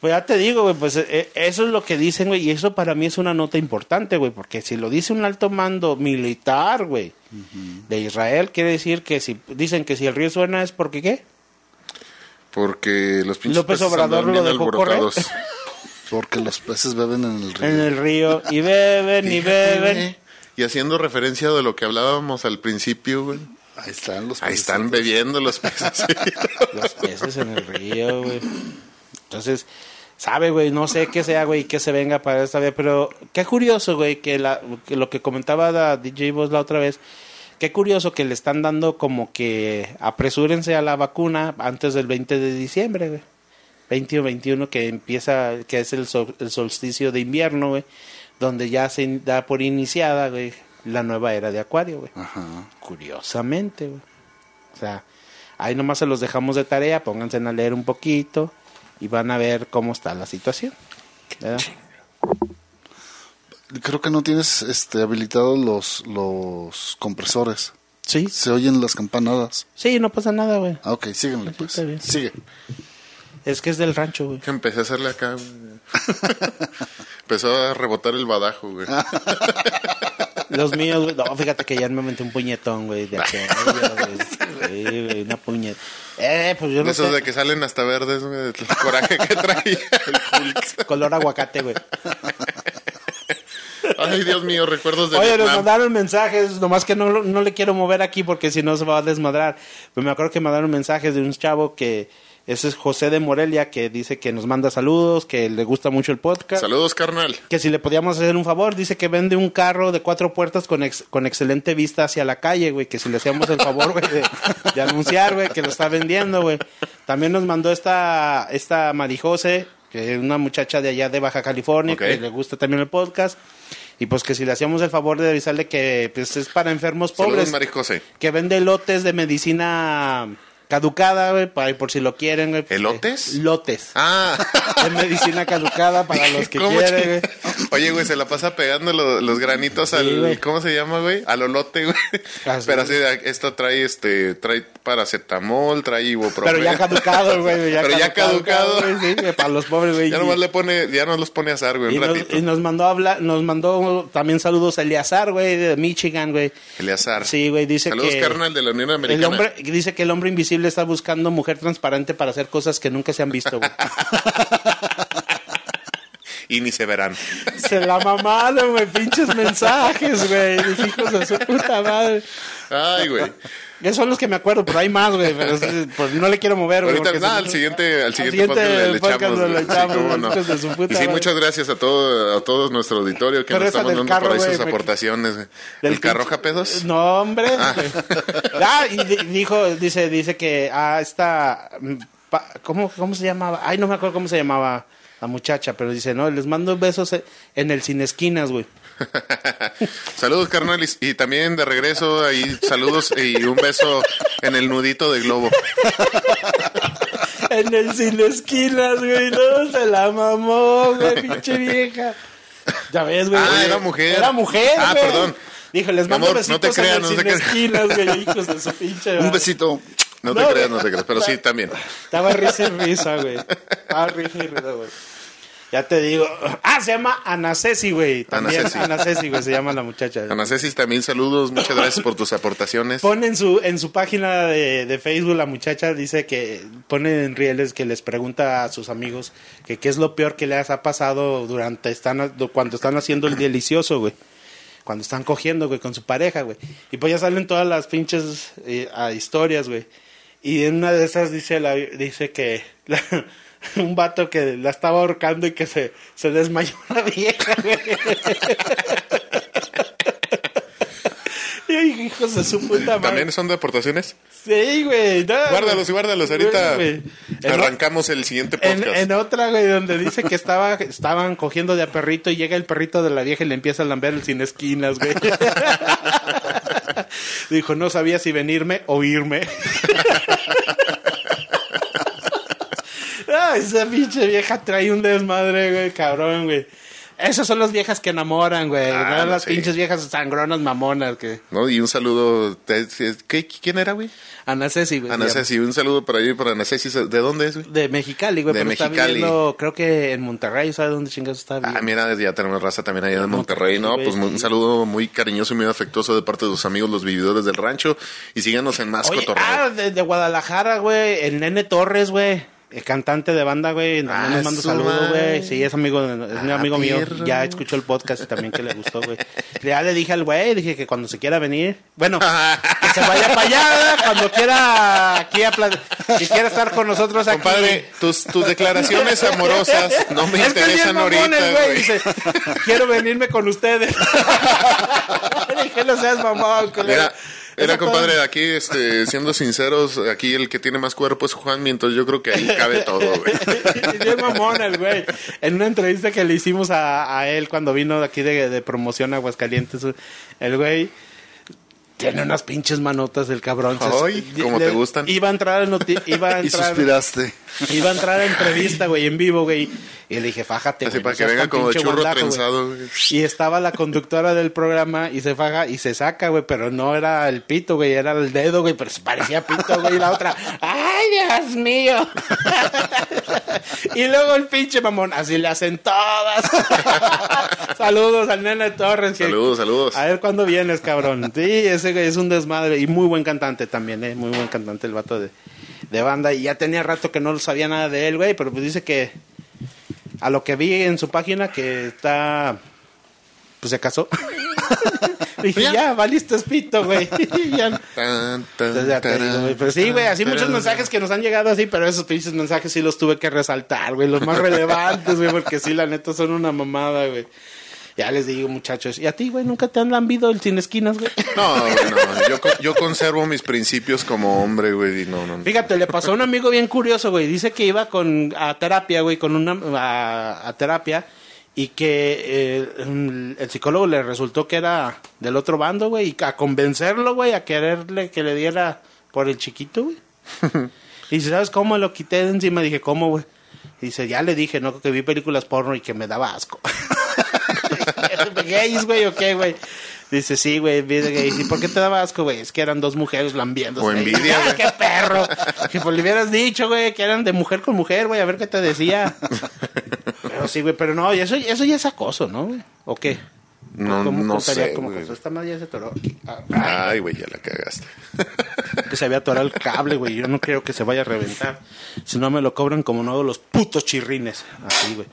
Pues ya te digo, güey, pues eh, eso es lo que dicen, güey, y eso para mí es una nota importante, güey, porque si lo dice un alto mando militar, güey, de Israel, quiere decir que si dicen que si el río suena es porque qué? Porque los pinches López peces Obrador lo dejó alborotados. [LAUGHS] Porque los peces beben en el río. En el río, y beben, y beben. Y haciendo referencia de lo que hablábamos al principio, güey. Ahí están los Ahí peces. están bebiendo los peces. Los peces en el río, güey. Entonces, sabe, güey, no sé qué sea, güey, que se venga para esta vez, pero qué curioso, güey, que, la, que lo que comentaba la DJ Voz la otra vez, qué curioso que le están dando como que apresúrense a la vacuna antes del 20 de diciembre, güey. 20 o 21 que empieza, que es el, sol- el solsticio de invierno, güey, donde ya se da por iniciada, güey, la nueva era de Acuario, güey. Ajá. Curiosamente, güey. O sea, ahí nomás se los dejamos de tarea, pónganse a leer un poquito y van a ver cómo está la situación. ¿verdad? Creo que no tienes este, habilitados los, los compresores. Sí, Se oyen las campanadas. sí, no pasa nada, güey. Ah, ok, síguenle pues. está bien. Sigue. Es que es del rancho, güey. Que empecé a hacerle acá, güey. [LAUGHS] Empezó a rebotar el badajo, güey. [LAUGHS] Los míos, güey. No, fíjate que ya me metí un puñetón, güey, de aquello, [LAUGHS] güey. Sí, güey, una puñeta. Eh, pues yo De no esos sé. de que salen hasta verdes, güey, del coraje que traía el Hulk. [LAUGHS] Color aguacate, güey. Ay, Dios mío, recuerdos de Oye, nos Vietnam. mandaron mensajes, nomás que no, no le quiero mover aquí porque si no se va a desmadrar. Pero me acuerdo que mandaron mensajes de un chavo que, ese es José de Morelia, que dice que nos manda saludos, que le gusta mucho el podcast. Saludos, carnal. Que si le podíamos hacer un favor, dice que vende un carro de cuatro puertas con, ex- con excelente vista hacia la calle, güey. Que si le hacíamos el favor, güey, de, de anunciar, güey, que lo está vendiendo, güey. También nos mandó esta, esta Marijose, que es una muchacha de allá de Baja California, que le gusta también el podcast. Y pues que si le hacíamos el favor de avisarle que pues, es para enfermos Saludos, pobres, Marijose. que vende lotes de medicina caducada, güey, para, por si lo quieren, güey. ¿Elotes? Lotes. Ah. [LAUGHS] De medicina caducada para los que ¿Cómo quieren, güey. Oye, güey, se la pasa pegando lo- los granitos al... güey. ¿Cómo se llama, güey? Al olote, güey. Ah. Pero así, de- esto trae, este, trae paracetamol, trae ibuprofeno. Pero ya caducado, güey. Pero ya caducado. güey, sí, güey, para los pobres, güey. Ya nomás le pone, ya nos los pone a azar, güey, y, un nos, ratito. y nos mandó a hablar, nos mandó también saludos a Eleazar, güey, de Michigan, güey. Eleazar. Sí, güey, dice Saludos, que carnal, de la Unión el Americana. hombre dice que el hombre invisible está buscando mujer transparente para hacer cosas que nunca se han visto, güey. Y ni se verán. se la mamaron, güey, pinches mensajes, güey, los hijos de su puta madre. Ay, güey. Esos son los que me acuerdo, pero hay más, güey, pero es- pues, no le quiero mover, güey. Ahorita, nada, al siguiente, al siguiente, siguiente podcast le, le echamos. Sí, no. de su puta Y muchas gracias a todo, a todo nuestro auditorio que Pero nos estamos dando por carro, ahí sus aportaciones. Del ¿El carro Japedos? No, hombre. Ah, y di- dijo, dice, dice que ah, esta, mm, ¿cómo, ¿cómo se llamaba? Ay, no me acuerdo cómo se llamaba la muchacha, pero dice, no, les mando besos en el Sin Esquinas, güey. [LAUGHS] Saludos, carnal. Y, también de regreso, ahí saludos y un beso en el nudito de globo. [LAUGHS] En el Sin Esquinas, güey, no, se la mamó, güey, pinche vieja. Ya ves, güey. Ah, era mujer. Era mujer, Ah, güey. perdón. Dijo, les mando amor, no te creas, en no te creas. Esquinas, güey, hijos de su pinche. Un madre. besito. No te No, creas, no te creas. Pero sí, también. Estaba risa y risa, güey. Estaba risa y risa, güey. Ya te digo. Ah, se llama Ana Ceci, güey. También Ana Ceci. Ana Ceci, güey, se llama la muchacha. Ana Cecis, también saludos. Muchas gracias por tus aportaciones. Pone en su, en su página de, de Facebook la muchacha dice que pone en rieles que les pregunta a sus amigos que qué es lo peor que les ha pasado durante están cuando están haciendo el delicioso, güey. Cuando están cogiendo, güey, con su pareja, güey. Y pues ya salen todas las pinches eh, a historias, güey. Y en una de esas dice la, dice que la- [LAUGHS] un vato que la estaba ahorcando y que se, se desmayó la vieja, güey. Y yo dije, hijos de su puta madre. ¿También son de aportaciones? Sí, güey. no, Guárdalos y guárdalos. Ahorita Güey, arrancamos el siguiente en, podcast. en otra, güey, donde dice que estaba, estaban cogiendo de a perrito y llega el perrito de la vieja y le empieza a lamber el sin esquinas, güey. [LAUGHS] Dijo, no sabía si venirme o irme. [LAUGHS] Ah, esa pinche vieja trae un desmadre, güey, cabrón, güey. Esas son las viejas que enamoran, güey. Ah, no no las pinches viejas sangronas mamonas que... ¿No? Y un saludo. ¿qué- ¿Quién era, güey? Ana Ceci, güey. Ana. Ceci. Un saludo para ahí, para Ana Ceci. ¿De dónde es, güey? De Mexicali, güey, De pero está Mexicali. viviendo, creo que en Monterrey, ¿sabe dónde chingados está? Ah, viviendo? mira, ya tenemos raza también allá en Monterrey, ¿no? Pues un saludo muy cariñoso y muy afectuoso de parte de sus amigos, los vividores del rancho. Y síganos en más Oye, cotorreo. ah, de, de Guadalajara, güey, el Nene Torres, güey. El cantante de banda, güey, Ah, nos manda su saludos, güey. Sí, es amigo, es mi Ah, amigo mío. Ya escuchó el podcast y también que le gustó, güey. Ya le dije al güey, dije que cuando se quiera venir, bueno, que se vaya para allá, cuando quiera aquí a si quiera estar con nosotros aquí. Compadre, tus, tus declaraciones amorosas no me Es es interesan ahorita, güey. Dice, quiero venirme con ustedes. [LAUGHS] dije, no seas mamón, culero. Mira, era compadre, aquí, este, siendo sinceros, aquí el que tiene más cuerpo es Juan, entonces yo creo que ahí cabe [LAUGHS] todo, güey. Bien mamón el güey. En una entrevista que le hicimos a, a él cuando vino de aquí de, de promoción a Aguascalientes, el güey tiene unas pinches manotas el cabrón. Ay, como te gustan. Iba a entrar noti- iba a [LAUGHS] Y entrar, suspiraste. [LAUGHS] iba a entrar a entrevista, güey, en vivo, güey. Y le dije, fájate, Así güey, para no que venga como churro guandajo, güey". trenzado, güey. Y estaba la conductora del programa y se faja y se saca, güey, pero no era el pito, güey, era el dedo, güey, pero se parecía pito, güey, y la otra, ¡ay, Dios mío! [LAUGHS] y luego el pinche mamón, así le hacen todas. [LAUGHS] saludos al nene Torres. que- Saludos, saludos. A ver cuándo vienes, cabrón. Sí, ese güey es un desmadre y muy buen cantante también, eh, muy buen cantante el vato de, de banda. Y ya tenía rato que no sabía nada de él, güey, pero pues dice que a lo que vi en su página que está pues se casó. [LAUGHS] Dije, Ya. ya, valiste espito, güey. [LAUGHS] Ya- Entonces ya te digo, tarán, güey. Pero sí, güey, así muchos mensajes que nos han llegado así, pero esos pinches mensajes sí los tuve que resaltar, güey. Los más relevantes, güey, porque sí, la neta son una mamada, güey. Ya les digo, muchachos. ¿Y a ti, güey, nunca te han lambido el sin esquinas, güey? No, no. Yo, yo conservo mis principios como hombre, güey, y no, no. no. Fíjate, le pasó a un amigo bien curioso, güey. Dice que iba con a terapia, güey, con una a, a terapia y que eh, el, psicólogo le resultó que era del otro bando, güey, y a convencerlo, güey, a quererle que le diera por el chiquito, güey. Y [LAUGHS] dice, ¿sabes cómo lo quité de encima? Dije, ¿cómo, güey? Dice, ya le dije, ¿no? Que vi películas porno y que me daba asco. [LAUGHS] ¿Gays, güey, o qué, güey? Dice, sí, güey, vi de gays. ¿Y por qué te daba asco, güey? Es que eran dos mujeres lambiéndose. O envidia, ¡Ay, güey. qué perro! Que pues le hubieras dicho, güey, que eran de mujer con mujer, güey, a ver qué te decía. Pero sí, güey, pero no, eso, eso ya es acoso, ¿no, güey? ¿O qué? No, ¿Cómo no sé, como güey. Esta madre ya se atoró. Ah, Ay, güey, ya la cagaste. que se había atorado el cable, güey. Yo no creo que se vaya a reventar. Si no me lo cobran como nuevo los putos chirrines. Así, güey.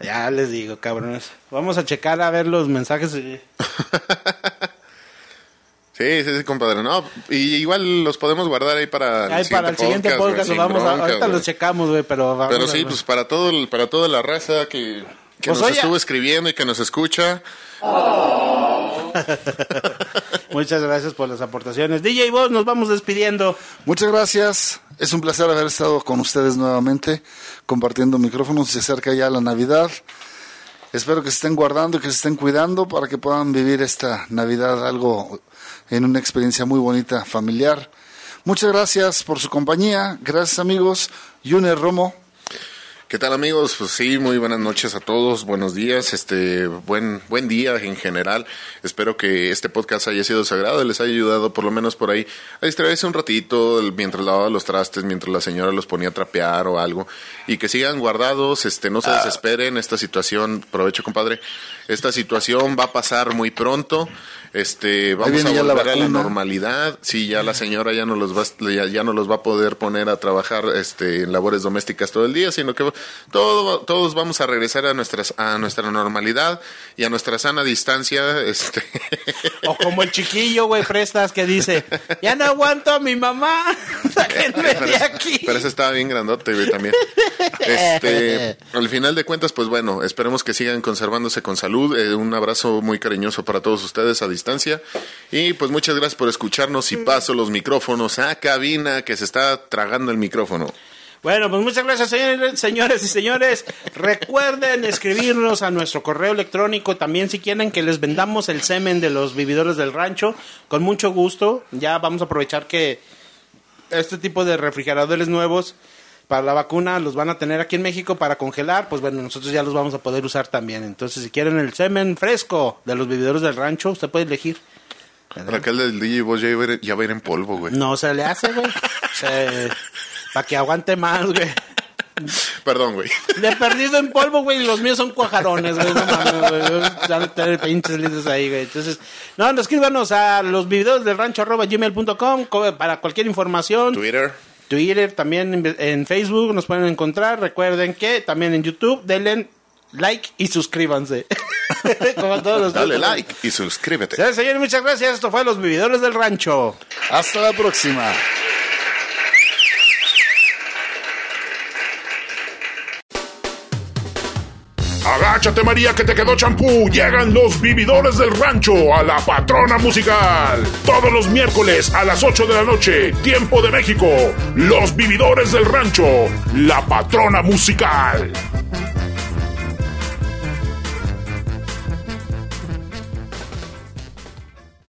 Ya les digo, cabrones. Vamos a checar a ver los mensajes. [LAUGHS] Sí, sí, sí, compadre. No, y igual los podemos guardar ahí para Ahí para el siguiente podcast, a, ahorita los checamos, güey, pero vamos Pero a- sí, pues para todo, el- para toda la raza que, que Pues, nos oye. estuvo escribiendo y que nos escucha. [LAUGHS] [LAUGHS] [LAUGHS] Muchas gracias por las aportaciones. DJ Vos, nos vamos despidiendo. Muchas gracias. Es un placer haber estado con ustedes nuevamente compartiendo micrófonos. Se acerca ya la Navidad. Espero que se estén guardando y que se estén cuidando para que puedan vivir esta Navidad algo en una experiencia muy bonita familiar. Muchas gracias por su compañía. Gracias amigos. Yune Romo. ¿Qué tal amigos? Pues sí, muy buenas noches a todos, buenos días, este, buen, buen día en general. Espero que este podcast haya sido sagrado y les haya ayudado por lo menos por ahí a distraerse un ratito mientras lavaba los trastes, mientras la señora los ponía a trapear o algo. Y que sigan guardados, este, no se Ah. desesperen, esta situación, provecho compadre, esta situación va a pasar muy pronto. Este, vamos viene a la volver a la normalidad. Sí, ya la señora ya no los va, ya, ya no los va a poder poner a trabajar este, en labores domésticas todo el día, sino que todo, todos vamos a regresar a nuestras, a nuestra normalidad y a nuestra sana distancia. [LAUGHS] Este, O como el chiquillo, güey, prestas que dice, ya no aguanto a mi mamá, [LAUGHS] sáquenme pero, de aquí. pero ese estaba bien grandote, güey, también. Este, [LAUGHS] al final de cuentas, pues bueno, esperemos que sigan conservándose con salud. Eh, un abrazo muy cariñoso para todos ustedes a distancia. Y pues muchas gracias por escucharnos y paso los micrófonos a cabina que se está tragando el micrófono. Bueno, pues muchas gracias, señores, señores y señores. Recuerden escribirnos a nuestro correo electrónico también si quieren que les vendamos el semen de los vividores del rancho. Con mucho gusto. Ya vamos a aprovechar que este tipo de refrigeradores nuevos para la vacuna los van a tener aquí en México para congelar. Pues bueno, nosotros ya los vamos a poder usar también. Entonces, si quieren el semen fresco de los vividores del rancho, usted puede elegir. Raquel del DJ vos ya, ya va a ir en polvo, güey. No se le hace, güey. para que aguante más, güey. Perdón, güey. De perdido en polvo, güey, los míos son cuajarones, güey. No mames, güey. Ya no tener pinches litros ahí, güey. Entonces, no, no, escríbanos a los videos del rancho arroba gmail.com co- para cualquier información. Twitter. Twitter, también en, Facebook nos pueden encontrar. Recuerden que también en YouTube denle like y suscríbanse. [LAUGHS] Como todos los Dale like y suscríbete. Señores, muchas gracias. Esto fue Los Vividores del Rancho. Hasta la próxima. Agáchate María que te quedó champú. Llegan los vividores del rancho a la patrona musical. Todos los miércoles a las 8 de la noche, tiempo de México. Los vividores del rancho, la patrona musical.